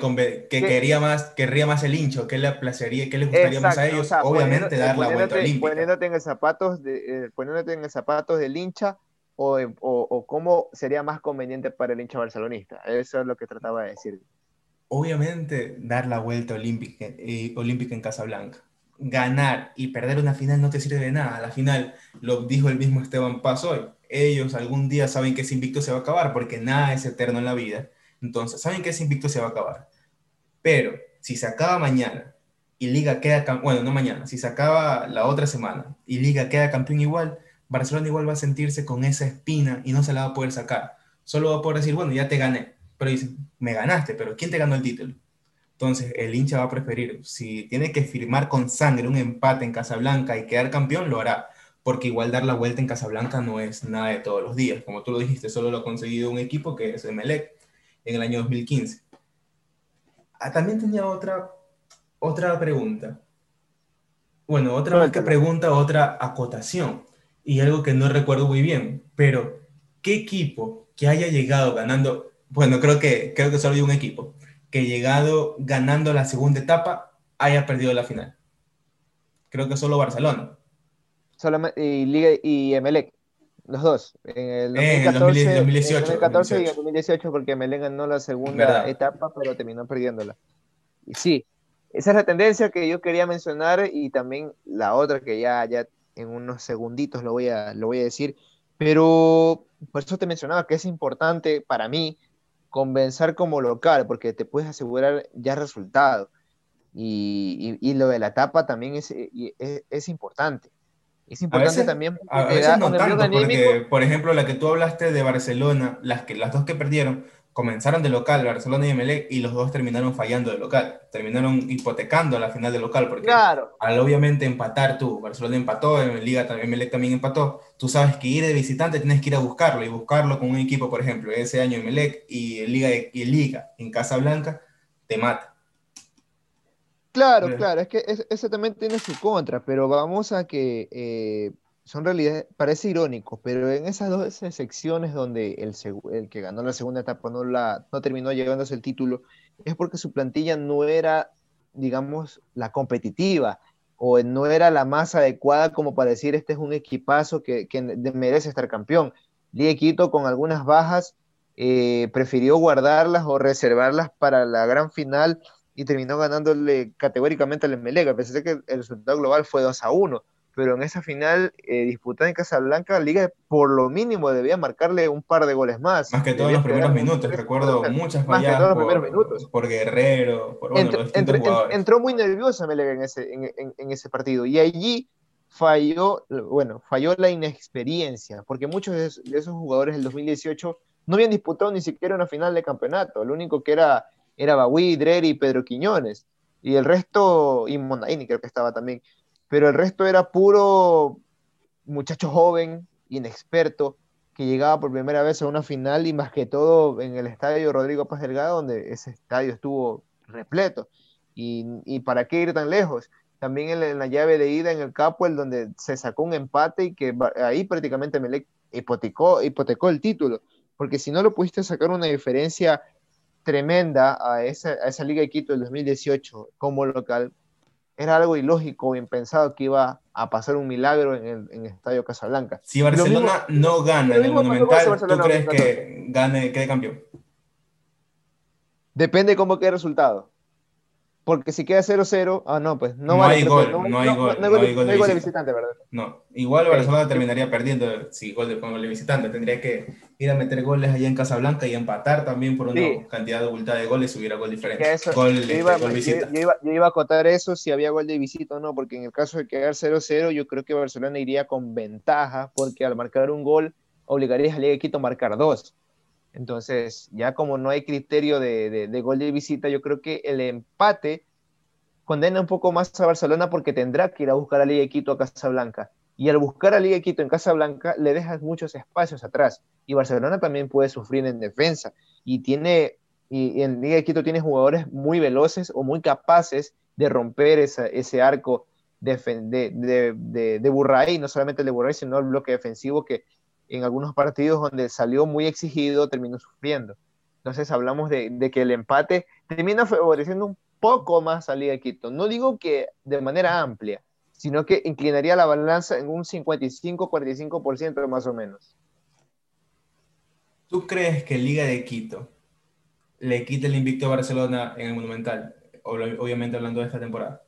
Speaker 1: que quería más, querría más el hincho? ¿Qué le placería, qué le gustaría más a ellos? Obviamente dar la vuelta olímpica.
Speaker 2: Poniéndote en, zapatos de, eh, poniéndote en zapatos del hincha o, o, o, cómo sería más conveniente para el hincha barcelonista. Eso es lo que trataba de decir.
Speaker 1: Obviamente dar la vuelta olímpica, eh, olímpica en Casablanca ganar y perder una final no te sirve de nada. La final, lo dijo el mismo Esteban Paz hoy, ellos algún día saben que ese invicto se va a acabar porque nada es eterno en la vida. Entonces, saben que ese invicto se va a acabar. Pero si se acaba mañana y Liga queda, bueno, no mañana, si se acaba la otra semana y Liga queda campeón igual, Barcelona igual va a sentirse con esa espina y no se la va a poder sacar. Solo va a poder decir, bueno, ya te gané. Pero dicen, me ganaste, pero ¿quién te ganó el título? Entonces, el hincha va a preferir, si tiene que firmar con sangre un empate en Casablanca y quedar campeón, lo hará, porque igual dar la vuelta en Casablanca no es nada de todos los días. Como tú lo dijiste, solo lo ha conseguido un equipo que es Emelec en el año 2015. Ah, también tenía otra, otra pregunta. Bueno, otra que pregunta, otra acotación, y algo que no recuerdo muy bien, pero ¿qué equipo que haya llegado ganando? Bueno, creo que, creo que solo hay un equipo que llegado ganando la segunda etapa haya perdido la final. Creo que solo Barcelona.
Speaker 2: Y Liga y Emelec, los dos. En el 2014, 2018, 2014 y en 2018 porque Emelec ganó la segunda etapa pero terminó perdiéndola. Y sí, esa es la tendencia que yo quería mencionar y también la otra que ya, ya en unos segunditos lo voy, a, lo voy a decir, pero por eso te mencionaba que es importante para mí convencer como local, porque te puedes asegurar ya resultado. Y, y, lo de la etapa también es, es, importante. Es importante también
Speaker 1: a veces no tanto, porque, por ejemplo, la que tú hablaste de Barcelona, las, que, las dos que perdieron, comenzaron de local, Barcelona y Emelec, y los dos terminaron fallando de local. Terminaron hipotecando la final de local, porque al obviamente empatar tú, Barcelona empató, en Liga también, Emelec también empató, tú sabes que ir de visitante tienes que ir a buscarlo, y buscarlo con un equipo, por ejemplo, ese año Emelec y Liga, y Liga en Casablanca, te mata.
Speaker 2: Claro, claro, es que ese también tiene su contra, pero vamos a que eh, son realidades, parece irónico, pero en esas dos secciones donde el, el, que ganó la segunda etapa no, la, no terminó llevándose el título, es porque su plantilla no era, digamos, la competitiva o no era la más adecuada como para decir este es un equipazo que, que merece estar campeón. Ligue Quito con algunas bajas eh, prefirió guardarlas o reservarlas para la gran final y terminó ganándole categóricamente al Emelec, a pesar de que el resultado global fue 2 a 1 pero en esa final eh, disputada en Casablanca, la Liga por lo mínimo debía marcarle un par de goles más.
Speaker 1: Más que todos los primeros minutos, recuerdo muchas fallas por, por, Guerrero, por bueno,
Speaker 2: Entró muy nerviosa Melega en ese, en, ese partido. Y allí falló, bueno, falló la inexperiencia, porque muchos de esos jugadores del 2018 no habían disputado ni siquiera una final de campeonato, lo único que era era Bagui, Dreri y Pedro Quiñones, y el resto, y Mondaini creo que estaba también. pero el resto era puro muchacho joven, inexperto, que llegaba por primera vez a una final y más que todo en el estadio Rodrigo Paz Delgado, donde ese estadio estuvo repleto. Y, para qué ir tan lejos. También en la, llave de ida en el Capuel, donde se sacó un empate y que ahí prácticamente me hipotecó, hipotecó el título. Porque si no lo pudiste sacar una diferencia tremenda a esa, a esa Liga de Quito del 2018 como local, era algo ilógico o impensado que iba a pasar un milagro en el, en Estadio Casablanca.
Speaker 1: Si Barcelona no gana en el Monumental, ¿tú crees que gane, quede campeón?
Speaker 2: Depende cómo quede el resultado. Porque si queda 0-0, ah, no, pues
Speaker 1: no, hay gol, no, hay gol, no, hay
Speaker 2: gol, de, visitante, ¿verdad?
Speaker 1: No, igual Barcelona terminaría perdiendo si gol de, gol de visitante. Tendría que ir a meter goles allá en Casablanca y empatar también por una cantidad de abultada de goles hubiera gol diferente.
Speaker 2: gol, yo, iba, visita. Yo, iba, yo, iba, a acotar eso si había gol de visita o no, porque en el caso de quedar 0-0, yo creo que Barcelona iría con ventaja, porque al marcar un gol obligaría a Liga de Quito a marcar dos. Entonces, ya como no hay criterio de, de, gol de visita, yo creo que el empate condena un poco más a Barcelona porque tendrá que ir a buscar a Liga de Quito a Casablanca. Y al buscar a Liga de Quito en Casablanca, le dejas muchos espacios atrás. Y Barcelona también puede sufrir en defensa. Y tiene, y, en Liga de Quito tiene jugadores muy veloces o muy capaces de romper ese arco de, de, de, Burray, no solamente el de Burray, sino el bloque defensivo que en algunos partidos donde salió muy exigido, terminó sufriendo. Entonces hablamos de, que el empate termina favoreciendo un poco más a Liga de Quito. No digo que de manera amplia, sino que inclinaría la balanza en un 55-45% más o menos.
Speaker 1: ¿Tú crees que Liga de Quito le quite el invicto a Barcelona en el Monumental? Obviamente hablando de esta temporada.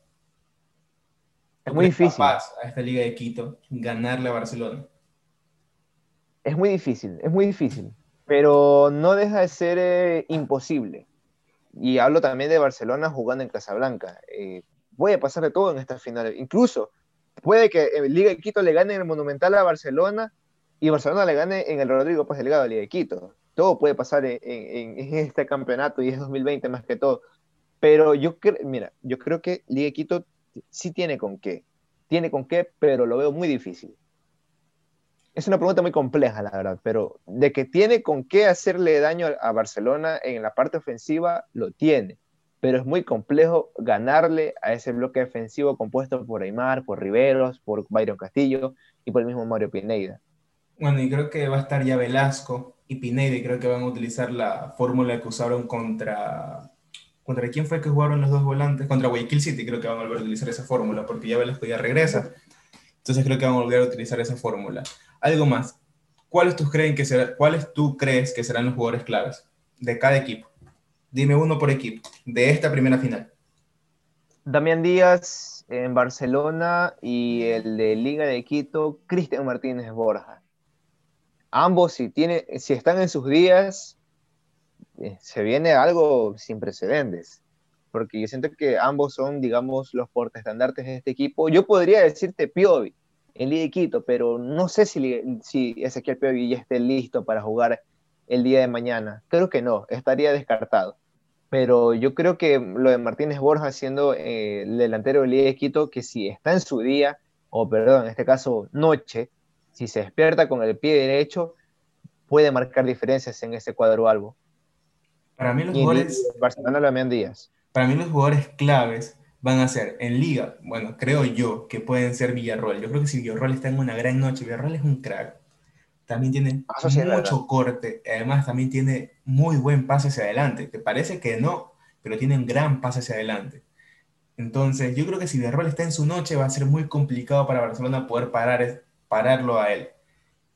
Speaker 2: Es muy difícil.
Speaker 1: a esta Liga de Quito ganarle a Barcelona?
Speaker 2: Es muy difícil, es muy difícil, pero no deja de ser eh, imposible. Y hablo también de Barcelona jugando en Casablanca. Eh, puede pasar de todo en esta final. Incluso puede que el Liga de Quito le gane en el Monumental a Barcelona y Barcelona le gane en el Rodrigo Paz Delgado a Liga de Quito. Todo puede pasar en, este campeonato y es 2020 más que todo. Pero yo mira, yo creo que Liga de Quito sí tiene con qué. Tiene con qué, pero lo veo muy difícil. Es una pregunta muy compleja, la verdad, pero de que tiene con qué hacerle daño a Barcelona en la parte ofensiva, lo tiene. Pero es muy complejo ganarle a ese bloque defensivo compuesto por Aymar, por Riveros, por Byron Castillo y por el mismo Mario Pineida.
Speaker 1: Bueno, y creo que va a estar ya Velasco y Pineida, y creo que van a utilizar la fórmula que usaron contra. ¿Contra quién fue que jugaron los dos volantes? Contra Guayaquil City, creo que van a volver a utilizar esa fórmula, porque ya Velasco ya regresa. Entonces creo que van a volver a utilizar esa fórmula. Algo más. ¿Cuáles tú, creen que será, ¿Cuáles tú crees que serán los jugadores claves de cada equipo? Dime uno por equipo, de esta primera final.
Speaker 2: Damián Díaz en Barcelona y el de Liga de Quito, Cristian Martínez Borja. Ambos, si, tiene, si están en sus días, eh, se viene algo sin precedentes. Porque yo siento que ambos son, digamos, los portestandartes de este equipo. Yo podría decirte Piovi, en Liga de Quito, pero no sé si, si Ezequiel Piovi ya esté listo para jugar el día de mañana. Creo que no, estaría descartado. Pero yo creo que lo de Martínez Borja siendo eh, el delantero de Liga de Quito, que si está en su día, o perdón, en este caso noche, si se despierta con el pie derecho, puede marcar diferencias en ese cuadro algo.
Speaker 1: Para mí los jugadores...
Speaker 2: Barcelona Díaz.
Speaker 1: Para mí los jugadores claves van a ser en liga, bueno, creo yo que pueden ser Villarroel. Yo creo que si Villarroel está en una gran noche, Villarroel es un crack. También tiene mucho corte, además también tiene muy buen pase hacia adelante, que parece que no, pero tiene un gran pase hacia adelante. Entonces, yo creo que si Villarroel está en su noche, va a ser muy complicado para Barcelona poder parar, pararlo a él.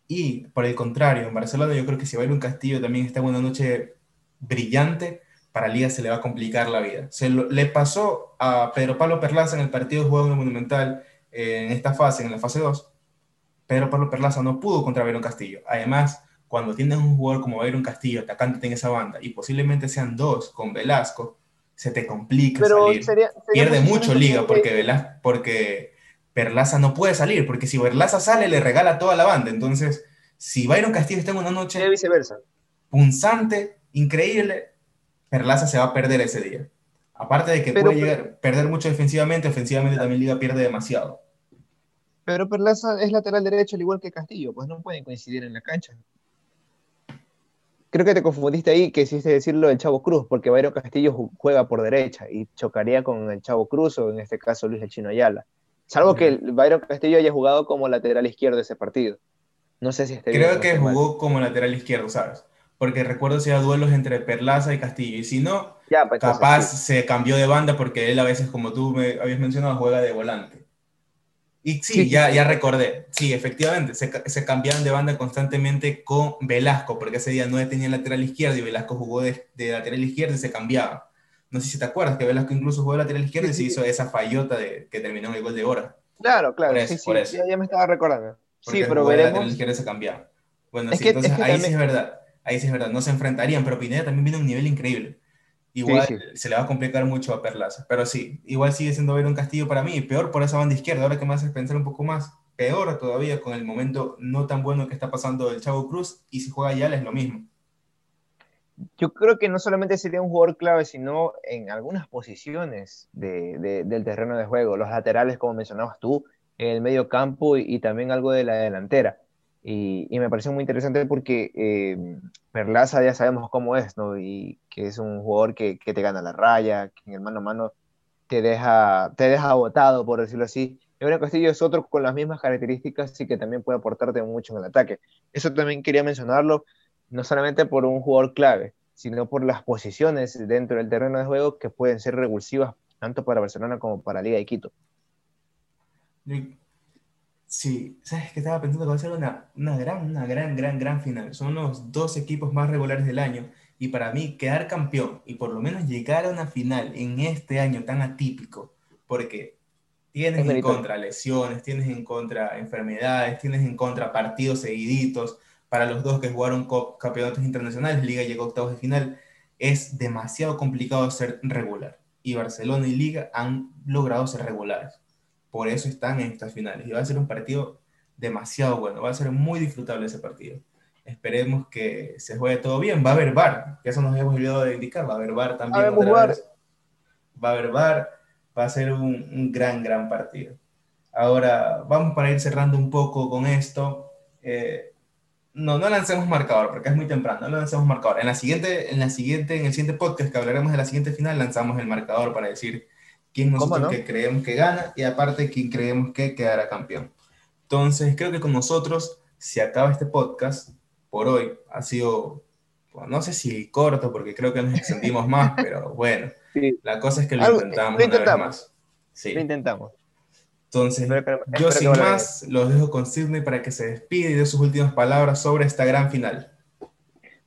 Speaker 1: Y por el contrario, en Barcelona yo creo que si un Castillo también está en una noche brillante, para Liga se le va a complicar la vida. Se le pasó a Pedro Pablo Perlaza en el partido de juego en Monumental eh, en esta fase, en la fase 2. Pedro Pablo Perlaza no pudo contra Byron Castillo. Además, cuando tienes un jugador como Byron Castillo atacándote en esa banda y posiblemente sean dos con Velasco, se te complica salir. Pierde mucho Liga porque, porque Perlaza no puede salir, porque si Perlaza sale le regala toda la banda. Entonces, si Byron Castillo está en una noche
Speaker 2: viceversa.
Speaker 1: punzante, increíble, Perlaza se va a perder ese día. Aparte de que puede llegar, perder mucho defensivamente, ofensivamente también Liga pierde demasiado.
Speaker 2: Pero Perlaza es lateral derecho al igual que Castillo, pues no pueden coincidir en la cancha. Creo que te confundiste ahí, que hiciste decirlo del Chavo Cruz, porque Bayron Castillo juega por derecha y chocaría con el Chavo Cruz o en este caso Luis el Chino Ayala. Salvo que el Bayron Castillo haya jugado como lateral izquierdo ese partido. No sé si esté
Speaker 1: Creo que jugó como lateral izquierdo, ¿sabes? Porque recuerdo si era duelos entre Perlaza y Castillo. Y si no, pues, capaz se cambió de banda porque él a veces, como tú me habías mencionado, juega de volante. Y sí, ya, ya recordé. Sí, efectivamente, se, se, cambiaban de banda constantemente con Velasco, porque ese día no tenía lateral izquierdo y Velasco jugó de, lateral izquierdo y se cambiaba. No sé si te acuerdas que Velasco incluso jugó de lateral izquierdo y se hizo esa fallota de, que terminó en el gol de hora.
Speaker 2: Claro, claro, sí, sí, Ya, me estaba recordando. sí, pero veremos. De lateral
Speaker 1: izquierdo se cambiaba. Bueno, sí, entonces ahí sí es verdad. Ahí sí es verdad, no se enfrentarían, pero Pineda también viene a un nivel increíble. Igual se le va a complicar mucho a Perlaza. Pero sí, igual sigue siendo ver un Castillo para mí. Peor por esa banda izquierda. Ahora que me haces pensar un poco más, peor todavía con el momento no tan bueno que está pasando el Chavo Cruz. Y si juega Ayala es lo mismo.
Speaker 2: Yo creo que no solamente sería un jugador clave, sino en algunas posiciones del terreno de juego. Los laterales, como mencionabas tú, en el medio campo y también algo de la delantera. Y, me pareció muy interesante porque eh, Perlaza ya sabemos cómo es, ¿no? Y que es un jugador que, que, te gana la raya, que en el mano a mano te deja, te deja botado, por decirlo así. Y Castillo es otro con las mismas características y que también puede aportarte mucho en el ataque. Eso también quería mencionarlo, no solamente por un jugador clave, sino por las posiciones dentro del terreno de juego que pueden ser revulsivas tanto para Barcelona como para Liga de Quito.
Speaker 1: Sí, sabes que estaba pensando que va a ser una, una gran, una gran, gran, gran final. Son los dos equipos más regulares del año. Y para mí, quedar campeón y por lo menos llegar a una final en este año tan atípico, porque tienes en contra lesiones, tienes en contra enfermedades, tienes en contra partidos seguiditos. Para los dos que jugaron campeonatos internacionales, Liga llegó a octavos de final, es demasiado complicado ser regular. Y Barcelona y Liga han logrado ser regulares por eso están en estas finales. Y va a ser un partido demasiado bueno, va a ser muy disfrutable ese partido. Esperemos que se juegue todo bien. Va a haber bar, que eso nos hemos olvidado de indicar, va a haber bar también. Va a haber bar, va a ser un, gran, gran partido. Ahora, vamos para ir cerrando un poco con esto. Eh, no, no lancemos marcador porque es muy temprano, no lancemos marcador. En la siguiente, en la siguiente, en el siguiente podcast que hablaremos de la siguiente final, lanzamos el marcador para decir quién nosotros que creemos que gana y aparte quién creemos que quedará campeón. Entonces, creo que con nosotros se acaba este podcast por hoy. Ha sido, pues, no sé si corto, porque creo que nos extendimos [LAUGHS] más, pero bueno, la cosa es que lo intentamos, una vez más.
Speaker 2: Sí. Lo intentamos.
Speaker 1: Entonces, yo sin más, los dejo con Sidney para que se despide y dé sus últimas palabras sobre esta gran final.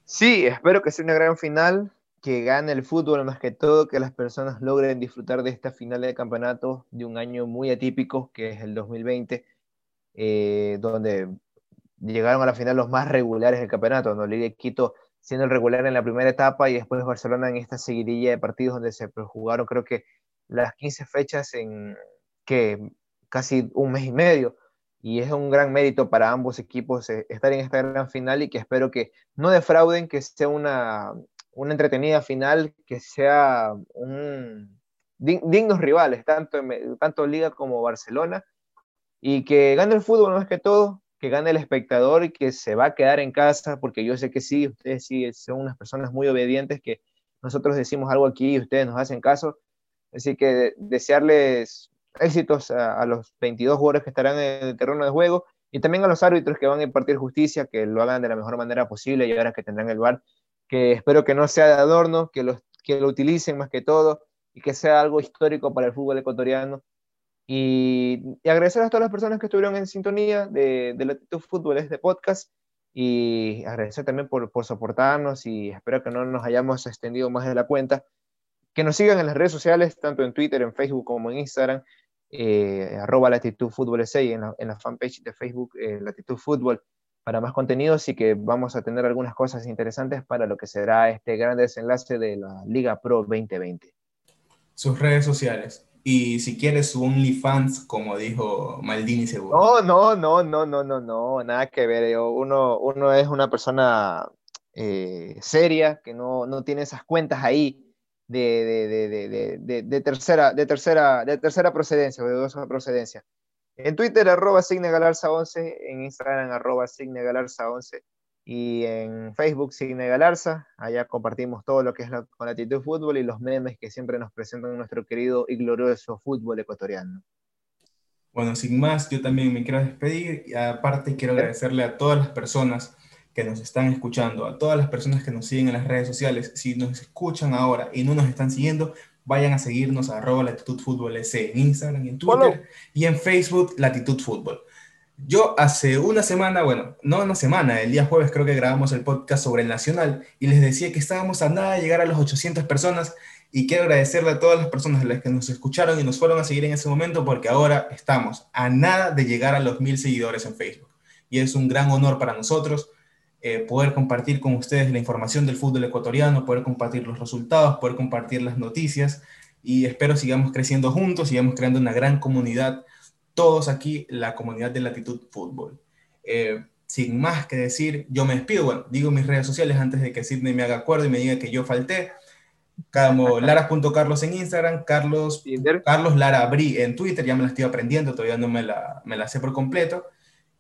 Speaker 2: Sí, espero que sea una gran final que gane el fútbol más que todo, que las personas logren disfrutar de esta final de campeonato de un año muy atípico, que es el 2020, eh, donde llegaron a la final los más regulares del campeonato, ¿no? Liga Quito siendo el regular en la primera etapa y después Barcelona en esta seguidilla de partidos donde se jugaron creo que las 15 fechas en que casi un mes y medio y es un gran mérito para ambos equipos eh, estar en esta gran final y que espero que no defrauden, que sea una, una entretenida final que sea dignos rivales, tanto, en, tanto Liga como Barcelona, y que gane el fútbol más que todo, que gane el espectador y que se va a quedar en casa, porque yo sé que sí, ustedes sí son unas personas muy obedientes que nosotros decimos algo aquí y ustedes nos hacen caso. Así que desearles éxitos a, los 22 jugadores que estarán en el terreno de juego y también a los árbitros que van a impartir justicia, que lo hagan de la mejor manera posible y ahora que tendrán el VAR, que espero que no sea de adorno, que lo, que lo utilicen más que todo y que sea algo histórico para el fútbol ecuatoriano. Y, agradecer a todas las personas que estuvieron en sintonía de, de Latitud Fútbol, este podcast, y agradecer también por, por soportarnos y espero que no nos hayamos extendido más de la cuenta. Que nos sigan en las redes sociales, tanto en Twitter, en Facebook como en Instagram, eh, arroba Latitud Fútbol en la, en la fanpage de Facebook eh, Latitud Fútbol para más contenidos y que vamos a tener algunas cosas interesantes para lo que será este gran desenlace de la Liga Pro 2020.
Speaker 1: Sus redes sociales. Y si quieres su OnlyFans, como dijo Maldini seguro.
Speaker 2: No, no, no, no, no, no, no, nada que ver. Uno, uno es una persona eh, seria, que no, no, tiene esas cuentas ahí de, de, de, de, tercera, de, tercera, de tercera procedencia o de dudosa procedencia. En Twitter, arroba signegalarza11, en Instagram, arroba signegalarza11 y en Facebook, Signe Galarza. Allá compartimos todo lo que es la, con actitud fútbol y los memes que siempre nos presentan nuestro querido y glorioso fútbol ecuatoriano.
Speaker 1: Bueno, sin más, yo también me quiero despedir y aparte quiero agradecerle a todas las personas que nos están escuchando, a todas las personas que nos siguen en las redes sociales. Si nos escuchan ahora y no nos están siguiendo, vayan a seguirnos a arroba latitud fútbol en Instagram y en Twitter y en Facebook latitud fútbol. Yo hace una semana, bueno, no una semana, el día jueves creo que grabamos el podcast sobre el Nacional y les decía que estábamos a nada de llegar a las 800 personas y quiero agradecerle a todas las personas a las que nos escucharon y nos fueron a seguir en ese momento porque ahora estamos a nada de llegar a los mil seguidores en Facebook. Y es un gran honor para nosotros eh, poder compartir con ustedes la información del fútbol ecuatoriano, poder compartir los resultados, poder compartir las noticias y espero sigamos creciendo juntos, sigamos creando una gran comunidad todos aquí, la comunidad de Latitud Fútbol. Eh, sin más que decir, yo me despido. Bueno, digo mis redes sociales antes de que Sidney me haga acuerdo y me diga que yo falté. Como lara.carlos en Instagram, Carlos, Carlos Lara Bri en Twitter, ya me la estoy aprendiendo, todavía no me la, me la sé por completo.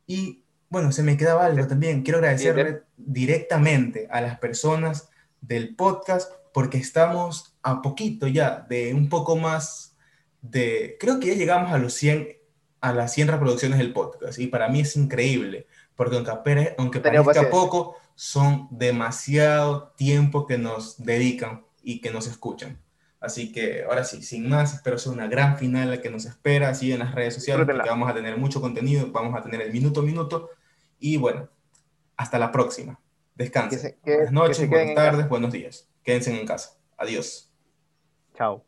Speaker 1: Y bueno, se me quedaba algo también. Quiero agradecerle directamente a las personas del podcast porque estamos a poquito ya de un poco más de, creo que ya llegamos a los 100 a las 100 reproducciones del podcast. Y para mí es increíble, porque aunque, aunque parezca poco, son demasiado tiempo que nos dedican y que nos escuchan. Así que ahora sí, sin más, espero ser una gran final la que nos espera, así en las redes sociales, porque vamos a tener mucho contenido, vamos a tener el minuto a minuto. Y bueno, hasta la próxima. Descansen. buenas noches, buenas tardes, buenos días. Quédense en casa. Adiós.
Speaker 2: Chao.